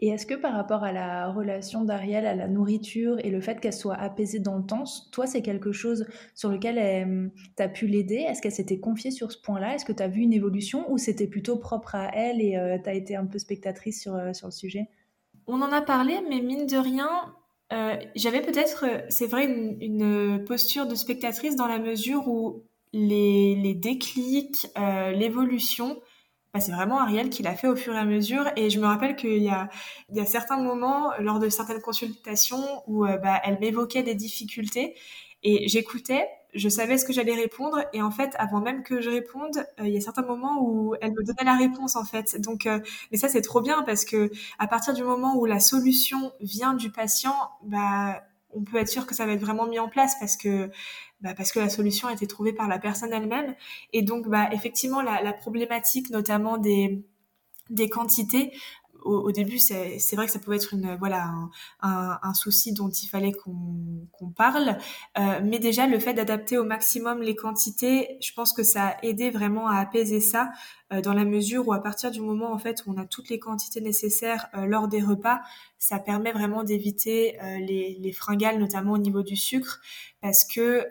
Et est-ce que par rapport à la relation d'Ariel à la nourriture et le fait qu'elle soit apaisée dans le temps, toi c'est quelque chose sur lequel tu as pu l'aider? Est-ce qu'elle s'était confiée sur ce point-là? Est-ce que tu as vu une évolution ou c'était plutôt propre à elle et euh, tu as été un peu spectatrice sur, euh, sur le sujet? On en a parlé, mais mine de rien, euh, j'avais peut-être, euh, c'est vrai, une, posture de spectatrice dans la mesure où les, déclics, euh, l'évolution, bah, c'est vraiment Ariel qui l'a fait au fur et à mesure. Et je me rappelle qu'il y a, certains moments, lors de certaines consultations, où bah, elle m'évoquait des difficultés et j'écoutais je savais ce que j'allais répondre et en fait avant même que je réponde euh, il y a certains moments où elle me donnait la réponse en fait. Donc euh, mais ça c'est trop bien parce que à partir du moment où la solution vient du patient bah on peut être sûr que ça va être vraiment mis en place parce que bah, parce que la solution a été trouvée par la personne elle-même. Et donc bah effectivement la, la problématique notamment des des quantités au, début, c'est vrai que ça pouvait être un, souci dont il fallait qu'on qu'on parle. Euh, mais déjà, le fait d'adapter au maximum les quantités, je pense que ça a aidé vraiment à apaiser ça, euh, dans la mesure où à partir du moment en fait où on a toutes les quantités nécessaires euh, lors des repas, ça permet vraiment d'éviter euh, les, les, fringales, notamment au niveau du sucre, parce que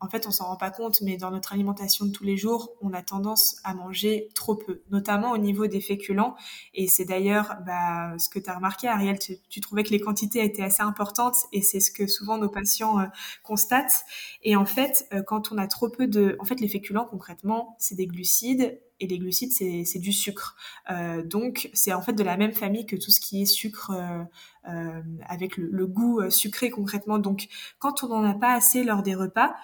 en fait on s'en rend pas compte, mais dans notre alimentation de tous les jours, on a tendance à manger trop peu, notamment au niveau des féculents. Et c'est d'ailleurs bah, ce que tu as remarqué, Ariel, tu, tu, trouvais que les quantités étaient assez importantes, et c'est ce que souvent nos patients constatent. Et en fait, quand on a trop peu de, en fait, les féculents concrètement, c'est des glucides et les glucides, c'est du sucre. Euh, donc, c'est en fait de la même famille que tout ce qui est sucre euh, euh, avec le, le, goût euh, sucré concrètement. Donc, quand on n'en a pas assez lors des repas,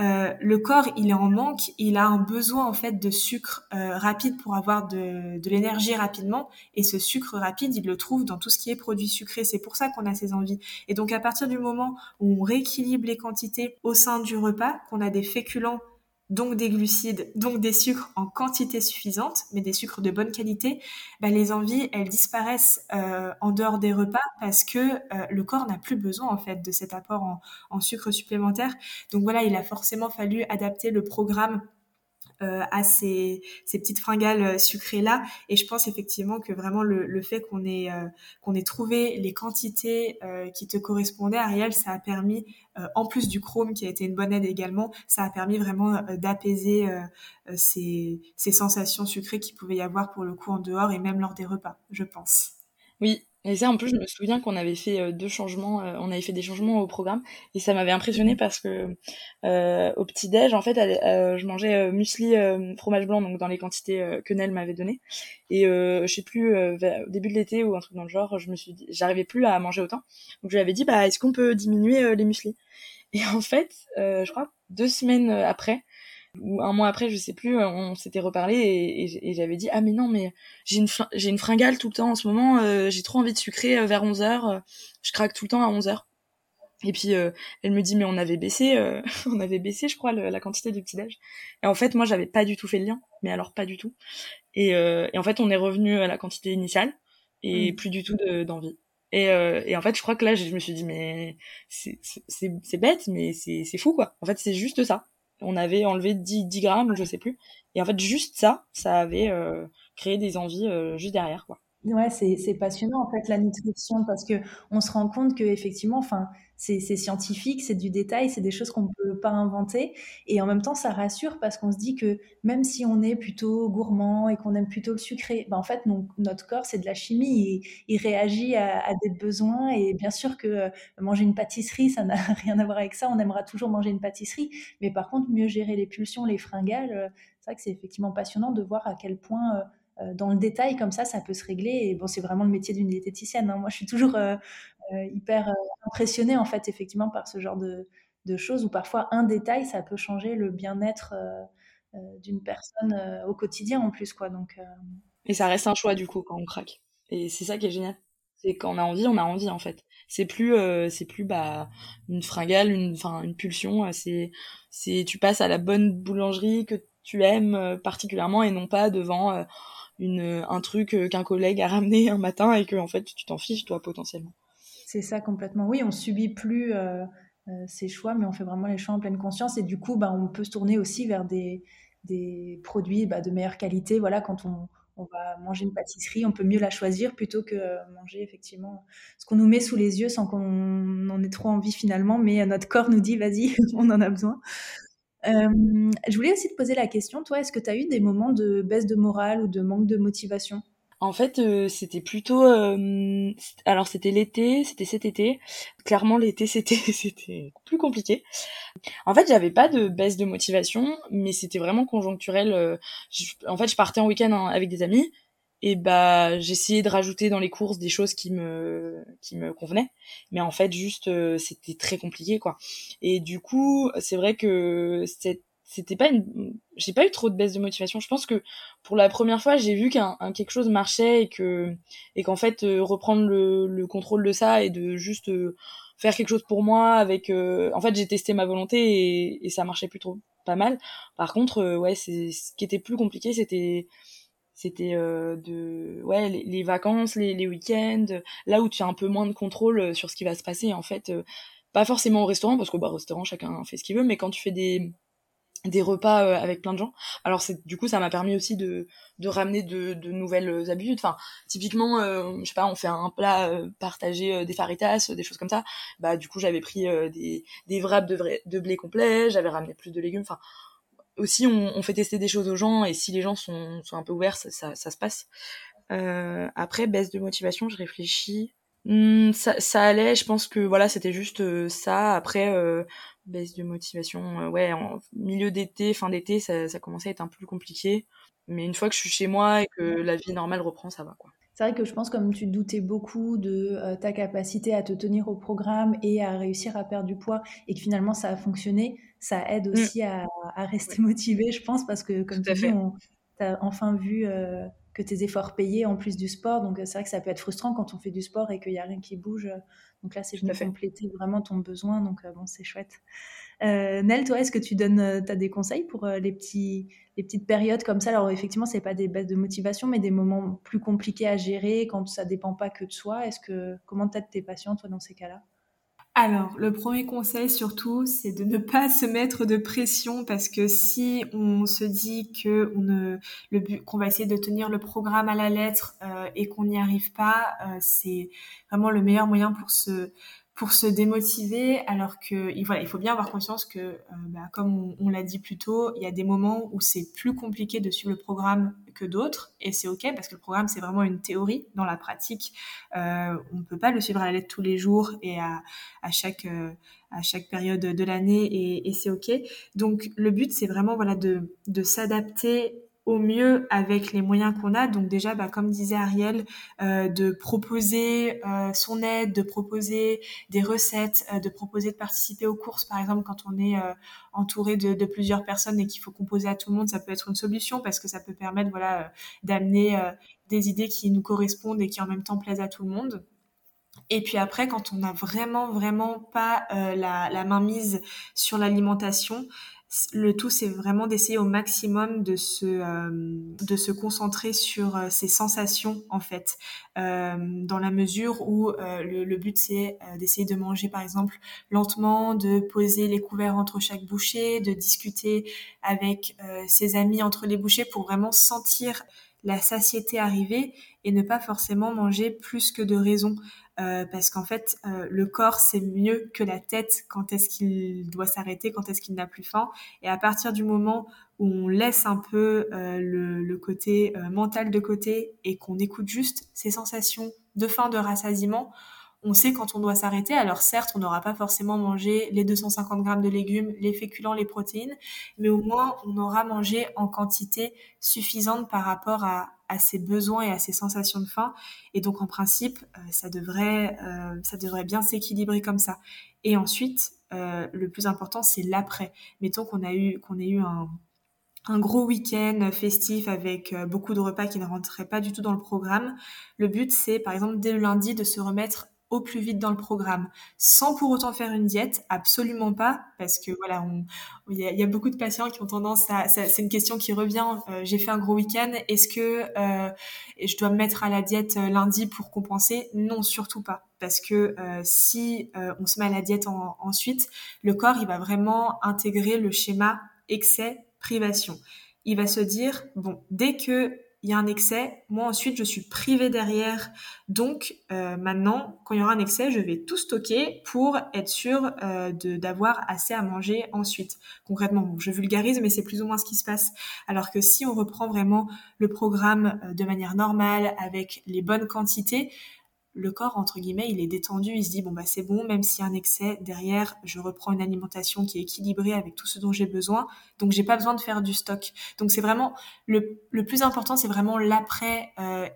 euh, le corps, il est en manque, il a un besoin en fait de sucre euh, rapide pour avoir de, de l'énergie rapidement. Et ce sucre rapide, il le trouve dans tout ce qui est produit sucré. C'est pour ça qu'on a ces envies. Et donc, à partir du moment où on rééquilibre les quantités au sein du repas, qu'on a des féculents donc des glucides, donc des sucres en quantité suffisante, mais des sucres de bonne qualité, bah, les envies, elles disparaissent euh, en dehors des repas parce que euh, le corps n'a plus besoin en fait de cet apport en, en, sucre supplémentaire. Donc voilà, il a forcément fallu adapter le programme à ces, ces petites fringales sucrées là. Et je pense effectivement que vraiment le, le fait qu'on ait qu'on ait trouvé les quantités qui te correspondaient, Ariel, ça a permis en plus du chrome qui a été une bonne aide également, ça a permis vraiment d'apaiser ces, ces sensations sucrées qu'il pouvait y avoir pour le coup en dehors et même lors des repas, je pense. Oui, et ça, en plus, je me souviens qu'on avait fait euh, deux changements, euh, on avait fait des changements au programme, et ça m'avait impressionné parce que euh, au petit déj, en fait, je mangeais muesli fromage blanc, donc dans les quantités que Nel m'avait donné. Et je sais plus, au début de l'été ou un truc dans le genre, je me suis, j'arrivais plus à manger autant, donc je lui avais dit, bah, est-ce qu'on peut diminuer les muesli Et en fait, je crois deux semaines après, ou un mois après, je sais plus, euh, on s'était reparlé et, et, j'avais dit ah mais non mais j'ai une j'ai une fringale tout le temps en ce moment, euh, j'ai trop envie de sucrer euh, vers 11 h je craque tout le temps à 11 h Et puis elle me dit mais on avait baissé, on avait baissé je crois la quantité du petit déj. Et en fait moi j'avais pas du tout fait le lien, mais alors pas du tout. Et, et en fait on est revenu à la quantité initiale et mm. plus du tout d'envie. et, et, en fait, je crois que là, je me suis dit, mais c'est bête, mais c'est fou, quoi. En fait, c'est juste ça on avait enlevé 10, 10 grammes, je sais plus. Et en fait, juste ça, ça avait euh, créé des envies euh, juste derrière, quoi. Ouais, c'est passionnant en fait la nutrition parce que on se rend compte que effectivement, enfin, c'est scientifique, c'est du détail, c'est des choses qu'on ne peut pas inventer. Et en même temps ça rassure parce qu'on se dit que même si on est plutôt gourmand et qu'on aime plutôt le sucré, ben en fait notre corps c'est de la chimie, et, il réagit à, des besoins et bien sûr que euh, manger une pâtisserie ça n'a rien à voir avec ça, on aimera toujours manger une pâtisserie, mais par contre mieux gérer les pulsions, les fringales, euh, c'est vrai que c'est effectivement passionnant de voir à quel point euh, dans le détail comme ça, ça peut se régler. Et bon, c'est vraiment le métier d'une diététicienne. Hein. Moi, je suis toujours euh, euh, hyper impressionnée en fait, effectivement, par ce genre de, de, choses où parfois un détail, ça peut changer le bien-être d'une personne au quotidien en plus, quoi. Donc. Et ça reste un choix du coup quand on craque. Et c'est ça qui est génial. C'est quand on a envie, on a envie en fait. C'est plus, c'est plus bah une fringale, une, enfin une pulsion. C'est, c'est tu passes à la bonne boulangerie que tu aimes particulièrement et non pas devant une, un truc euh, qu'un collègue a ramené un matin et que en fait tu t'en fiches toi potentiellement. C'est ça complètement. Oui, on subit plus euh, euh, ces choix, mais on fait vraiment les choix en pleine conscience et du coup, bah, on peut se tourner aussi vers des, des produits bah, de meilleure qualité. Voilà, quand on, on va manger une pâtisserie, on peut mieux la choisir plutôt que manger effectivement ce qu'on nous met sous les yeux sans qu'on en ait trop envie finalement, mais notre corps nous dit vas-y, on en a besoin. Euh, je voulais aussi te poser la question, toi, est-ce que tu as eu des moments de baisse de morale ou de manque de motivation? En fait, euh, c'était plutôt. Euh, alors, c'était l'été, c'était cet été. Clairement, l'été, c'était c'était plus compliqué. En fait, j'avais pas de baisse de motivation, mais c'était vraiment conjoncturel. en fait, je partais en week-end hein, avec des amis et bah j'essayais de rajouter dans les courses des choses qui me qui me convenaient. Mais en fait juste euh, c'était très compliqué quoi. Et du coup c'est vrai que c'était pas une j'ai pas eu trop de baisse de motivation. Je pense que pour la première fois j'ai vu qu'un quelque chose marchait et que et qu'en fait euh, reprendre le, le, contrôle de ça et de juste euh, faire quelque chose pour moi avec en fait j'ai testé ma volonté et, et ça marchait plutôt pas mal. Par contre ouais c'est ce qui était plus compliqué c'était c'était euh, de ouais les, vacances les, les week-ends là où tu as un peu moins de contrôle euh, sur ce qui va se passer en fait euh, pas forcément au restaurant parce que bah au restaurant chacun fait ce qu'il veut mais quand tu fais des des repas avec plein de gens alors c'est du coup ça m'a permis aussi de de ramener de, de nouvelles habitudes. Enfin typiquement je sais pas on fait un plat partagé des faritas des choses comme ça. Bah du coup j'avais pris des des de, de blé complet j'avais ramené plus de légumes. Enfin aussi on, fait tester des choses aux gens et si les gens sont, un peu ouverts, ça, ça, se passe. Euh, après, baisse de motivation, je réfléchis. Hmm, ça, allait, je pense que voilà, c'était juste euh, ça. Après, euh, baisse de motivation, ouais, milieu d'été, fin d'été, ça, ça commençait à être un peu compliqué. Mais une fois que je suis chez moi et que la vie normale reprend, ça va quoi. C'est vrai que je pense, comme tu doutais beaucoup de ta capacité à te tenir au programme et à réussir à perdre du poids, et que finalement ça a fonctionné, ça aide mmh. aussi à, rester motivé, je pense, parce que comme tu dis, tu as enfin vu euh, que tes efforts payaient en plus du sport. Donc c'est vrai que ça peut être frustrant quand on fait du sport et qu'il n'y a rien qui bouge. Donc là, c'est venu compléter vraiment ton besoin. Donc euh, bon, c'est chouette. Euh, Nel, toi, est-ce que tu donnes, as des conseils pour les, petits, les petites périodes comme ça? Alors effectivement, c'est pas des baisses de motivation, mais des moments plus compliqués à gérer quand ça dépend pas que de soi. Est-ce que comment t'aides tes patients, toi, dans ces cas-là? Alors, le premier conseil surtout, c'est de ne pas se mettre de pression parce que si on se dit que on ne, le but, qu'on va essayer de tenir le programme à la lettre euh, et qu'on n'y arrive pas, euh, c'est vraiment le meilleur moyen pour se pour se démotiver, alors que voilà, il faut bien avoir conscience que, euh, bah, comme on, l'a dit plus tôt, il y a des moments où c'est plus compliqué de suivre le programme que d'autres, et c'est ok parce que le programme c'est vraiment une théorie. Dans la pratique, euh, on ne peut pas le suivre à la lettre tous les jours et à, à chaque euh, à chaque période de l'année, et, et c'est ok. Donc le but c'est vraiment voilà de de s'adapter au mieux avec les moyens qu'on a. Donc déjà, bah, comme disait Ariel, euh, de proposer euh, son aide, de proposer des recettes, euh, de proposer de participer aux courses, par exemple, quand on est entouré de, de, plusieurs personnes et qu'il faut composer à tout le monde, ça peut être une solution parce que ça peut permettre voilà d'amener des idées qui nous correspondent et qui en même temps plaisent à tout le monde. Et puis après, quand on n'a vraiment, vraiment pas la, la main mise sur l'alimentation, le tout, c'est vraiment d'essayer au maximum de se, euh, de se concentrer sur euh, ses sensations, en fait, euh, dans la mesure où le, le, but, c'est d'essayer de manger, par exemple, lentement, de poser les couverts entre chaque bouchée, de discuter avec ses amis entre les bouchées pour vraiment sentir la satiété arriver et ne pas forcément manger plus que de raison. Euh, parce qu'en fait, euh, le corps c'est mieux que la tête quand est-ce qu'il doit s'arrêter, quand est-ce qu'il n'a plus faim. Et à partir du moment où on laisse un peu euh, le, le, côté mental de côté et qu'on écoute juste ces sensations de faim, de rassasiement, on sait quand on doit s'arrêter. Alors certes, on n'aura pas forcément mangé les 250 grammes de légumes, les féculents, les protéines, mais au moins on aura mangé en quantité suffisante par rapport à, à ses besoins et à ses sensations de faim. Et donc en principe, euh, ça devrait, euh, ça devrait bien s'équilibrer comme ça. Et ensuite, euh, le plus important, c'est l'après. Mettons qu'on a eu, ait eu un, un gros week-end festif avec beaucoup de repas qui ne rentraient pas du tout dans le programme. Le but, c'est par exemple dès le lundi de se remettre au plus vite dans le programme, sans pour autant faire une diète, absolument pas, parce que voilà, il y, a beaucoup de patients qui ont tendance à, c'est une question qui revient. Euh, j'ai fait un gros week-end, est-ce que euh, je dois me mettre à la diète euh, lundi pour compenser? Non, surtout pas, parce que si on se met à la diète ensuite, le corps il va vraiment intégrer le schéma excès privation. Il va se dire bon, dès que il y a un excès, moi ensuite je suis privée derrière. Donc euh, maintenant, quand il y aura un excès, je vais tout stocker pour être sûr euh, d'avoir assez à manger ensuite. Concrètement, je vulgarise, mais c'est plus ou moins ce qui se passe. Alors que si on reprend vraiment le programme euh, de manière normale, avec les bonnes quantités, le corps, entre guillemets, il est détendu, il se dit, bon, bah, c'est bon, même s'il y a un excès, derrière, je reprends une alimentation qui est équilibrée avec tout ce dont j'ai besoin, donc j'ai pas besoin de faire du stock. Donc c'est vraiment, le, le plus important, c'est vraiment l'après euh,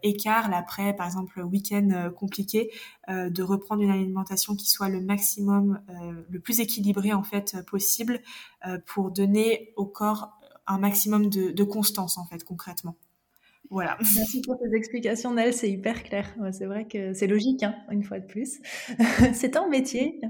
l'après, par exemple, week-end euh, compliqué, euh, de reprendre une alimentation qui soit le maximum, le plus équilibré, en fait, possible, pour donner au corps un maximum de, de constance, en fait, concrètement. Voilà. Merci pour tes explications, Nel, c'est hyper clair. C'est vrai que c'est logique, hein, une fois de plus. c'est un métier.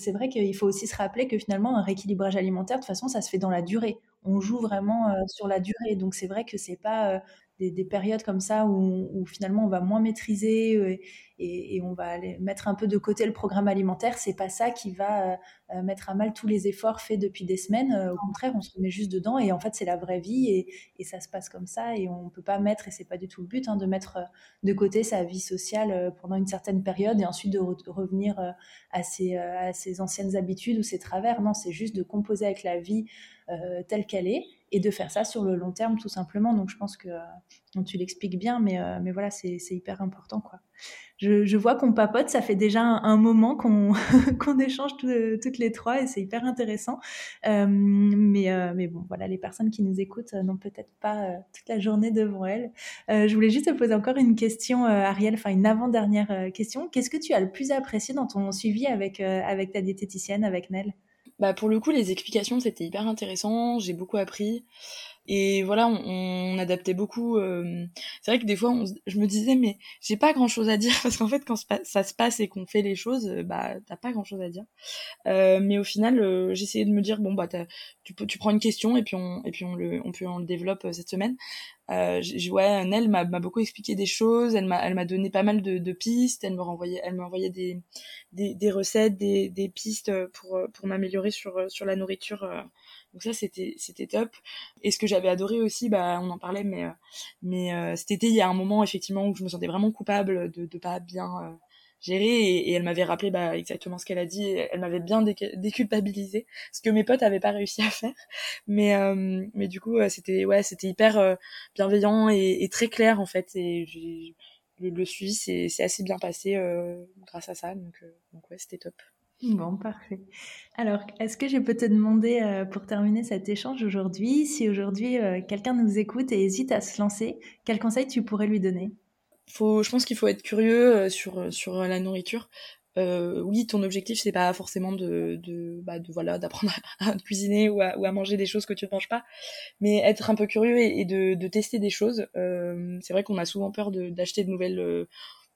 C'est vrai qu'il faut aussi se rappeler que finalement, un rééquilibrage alimentaire, de toute façon, ça se fait dans la durée. On joue vraiment euh, sur la durée. Donc, c'est vrai que c'est pas euh, des, périodes comme ça où, finalement on va moins maîtriser euh, et, on va mettre un peu de côté le programme alimentaire, c'est pas ça qui va euh, euh, mettre à mal tous les efforts faits depuis des semaines. au contraire, on se remet juste dedans et en fait c'est la vraie vie et, ça se passe comme ça et on peut pas mettre et c'est pas du tout le but hein, de mettre de côté sa vie sociale pendant une certaine période et ensuite de, revenir à ses anciennes habitudes ou ses travers. Non, c'est juste de composer avec la vie telle qu'elle est et de faire ça sur le long terme tout simplement. Donc je pense que euh, tu l'expliques bien, mais, euh, mais voilà, c'est hyper important. quoi. Je, vois qu'on papote, ça fait déjà un, moment qu'on qu'on échange toutes les trois et c'est hyper intéressant. Euh, mais, mais bon, voilà, les personnes qui nous écoutent n'ont peut-être pas toute la journée devant elles. je voulais juste te poser encore une question, Ariel, enfin une avant-dernière question. Qu'est-ce que tu as le plus apprécié dans ton suivi avec, avec ta diététicienne, avec Nel? Bah pour le coup, les explications, c'était hyper intéressant. J'ai beaucoup appris. Et voilà, on, adaptait beaucoup. Euh, c'est vrai que des fois, je me disais, mais j'ai pas grand chose à dire parce qu'en fait, quand ça se passe et qu'on fait les choses, euh, bah t'as pas grand chose à dire. Euh, mais au final, j'essayais de me dire, bon bah tu, prends une question et puis on et puis on le on peut on le développe cette semaine. Euh, ouais, Nell m'a beaucoup expliqué des choses. Elle m'a elle m'a donné pas mal de, de pistes. Elle me renvoyait elle m'a envoyé des, des, des recettes, des, des pistes pour pour m'améliorer sur sur la nourriture donc ça, c'était c'était top. Et ce que j'avais adoré aussi, bah on en parlait, mais euh, mais euh, cet été, il y a un moment effectivement où je me sentais vraiment coupable de de pas bien euh, gérer et, elle m'avait rappelé bah, exactement ce qu'elle a dit. Elle m'avait bien déculpabilisé, ce que mes potes avaient pas réussi à faire. Mais mais du coup, c'était ouais, c'était hyper bienveillant et, très clair en fait. Et le, le suivi c'est assez bien passé grâce à ça. Donc donc ouais, c'était top. Bon, parfait. Alors, est-ce que je peux te demander, euh, pour terminer cet échange aujourd'hui, si aujourd'hui euh, quelqu'un nous écoute et hésite à se lancer, quel conseil tu pourrais lui donner? Faut, Je pense qu'il faut être curieux euh, sur, sur la nourriture. oui, ton objectif, c'est pas forcément de, de, bah, de voilà, d'apprendre à, cuisiner ou à, ou à, manger des choses que tu ne manges pas, mais être un peu curieux et, de, de, tester des choses. c'est vrai qu'on a souvent peur d'acheter de, nouvelles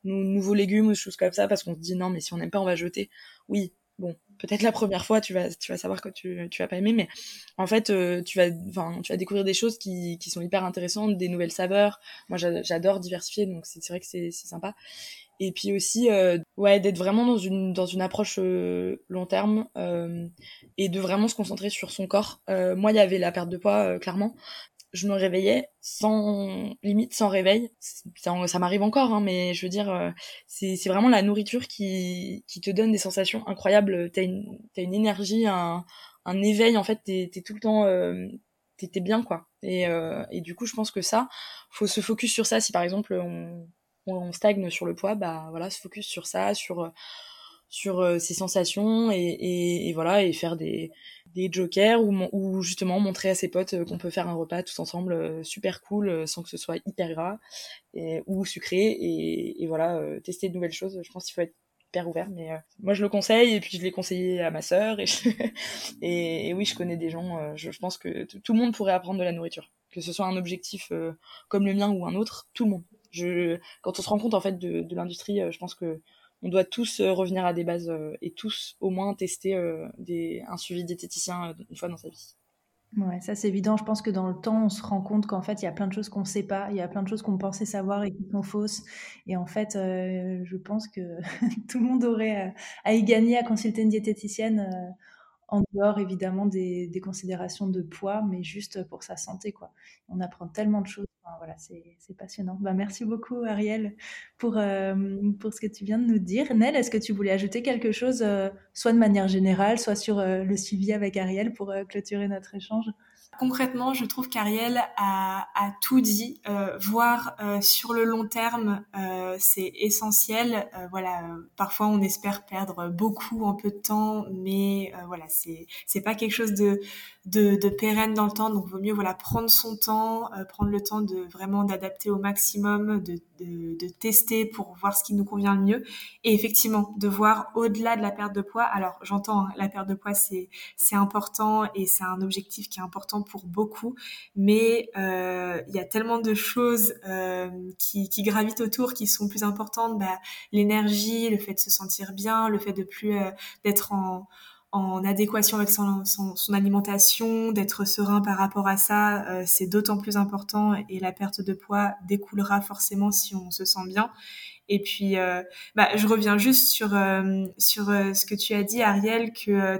nouveaux légumes ou choses comme ça parce qu'on se dit non mais si on n'aime pas on va jeter. Oui bon peut-être la première fois tu vas tu vas savoir que tu tu vas pas aimer mais en fait euh, tu vas tu vas découvrir des choses qui qui sont hyper intéressantes des nouvelles saveurs. Moi j'adore diversifier donc c'est vrai que c'est c'est sympa. Et puis aussi euh, ouais d'être vraiment dans une dans une approche euh, long terme et de vraiment se concentrer sur son corps. Moi il y avait la perte de poids clairement je me réveillais sans limite, sans réveil. Ça, ça m'arrive encore, hein, mais je veux dire, euh, c'est vraiment la nourriture qui, qui te donne des sensations incroyables. T'as une, as une énergie, un, un éveil, en fait, t'es es tout le temps... Euh, t'es bien, quoi. Et, euh, et du coup, je pense que ça, faut se focus sur ça. Si par exemple, on, on stagne sur le poids, bah voilà, se focus sur ça, sur sur euh, ses sensations et, et, et, voilà et faire des, des jokers ou, ou justement montrer à ses potes euh, qu'on peut faire un repas tous ensemble euh, super cool sans que ce soit hyper gras et, ou sucré et, et voilà tester de nouvelles choses. Je pense qu'il faut être hyper ouvert mais moi je le conseille et puis je l'ai conseillé à ma sœur et, et, oui je connais des gens je, je, pense que tout le monde pourrait apprendre de la nourriture. Que ce soit un objectif comme le mien ou un autre tout le monde. Je quand on se rend compte en fait de, de l'industrie je pense que on doit tous euh, revenir à des bases euh, et tous au moins tester euh, un suivi diététicien une fois dans sa vie. Ouais, ça c'est évident. Je pense que dans le temps, on se rend compte qu'en fait, il y a plein de choses qu'on ne sait pas, il y a plein de choses qu'on pensait savoir et qui sont fausses. Et en fait, je pense que tout le monde aurait à y gagner à consulter une diététicienne en dehors évidemment des, des, considérations de poids, mais juste pour sa santé. Quoi. On apprend tellement de choses. Voilà, c'est passionnant. Bah, merci beaucoup Ariel pour, euh, pour ce que tu viens de nous dire. Nel, est-ce que tu voulais ajouter quelque chose, euh, soit de manière générale, soit sur euh, le suivi avec Ariel pour clôturer notre échange? Concrètement, je trouve qu'Ariel a, tout dit. Euh, voir euh, sur le long terme, euh, c'est essentiel. Euh, voilà, parfois on espère perdre beaucoup en peu de temps, mais euh, voilà, c'est c'est pas quelque chose de, de, pérenne dans le temps. Donc, vaut mieux voilà prendre son temps, prendre le temps de vraiment d'adapter au maximum, de, de, de tester pour voir ce qui nous convient le mieux. Et effectivement, de voir au-delà de la perte de poids. Alors, j'entends hein, la perte de poids, c'est c'est important et c'est un objectif qui est important pour beaucoup, mais euh, il y a tellement de choses euh, qui, gravitent autour qui sont plus importantes. Bah, L'énergie, le fait de se sentir bien, le fait de plus euh, d'être en, adéquation avec son, alimentation, d'être serein par rapport à ça, c'est d'autant plus important et la perte de poids découlera forcément si on se sent bien. Et puis, euh, bah, je reviens juste sur euh, sur euh, ce que tu as dit, Ariel, que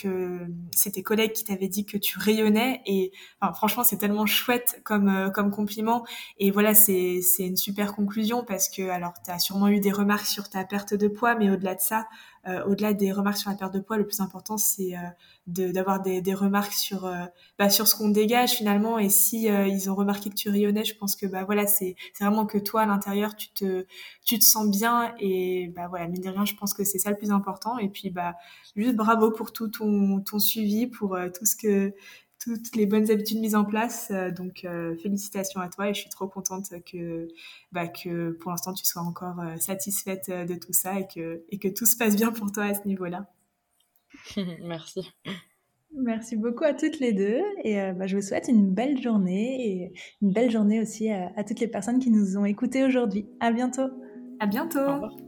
que c'est tes collègues qui t'avaient dit que tu rayonnais. Et franchement, c'est tellement chouette comme comme compliment. Et voilà, c'est c'est une super conclusion parce que alors, tu as sûrement eu des remarques sur ta perte de poids, mais au-delà de ça, euh, au-delà des remarques sur la perte de poids, le plus important, c'est euh, d'avoir des, des, remarques sur, euh, bah, sur ce qu'on dégage finalement. Et si ils ont remarqué que tu rayonnais, je pense que bah, voilà, c'est vraiment que toi, à l'intérieur, tu te, tu te sens bien. Et bah, voilà, mine de rien, je pense que c'est ça le plus important. Et puis, bah, juste bravo pour tout ton, ton suivi, pour tout ce que toutes les bonnes habitudes mises en place. Euh, donc, euh, félicitations à toi et je suis trop contente que, bah, que pour l'instant tu sois encore euh, satisfaite de tout ça et que, et que tout se passe bien pour toi à ce niveau-là. Merci. Merci beaucoup à toutes les deux et euh, bah, je vous souhaite une belle journée et une belle journée aussi à, à toutes les personnes qui nous ont écoutés aujourd'hui. À bientôt. À bientôt. Au revoir.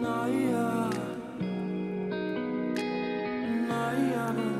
Naya, Naya,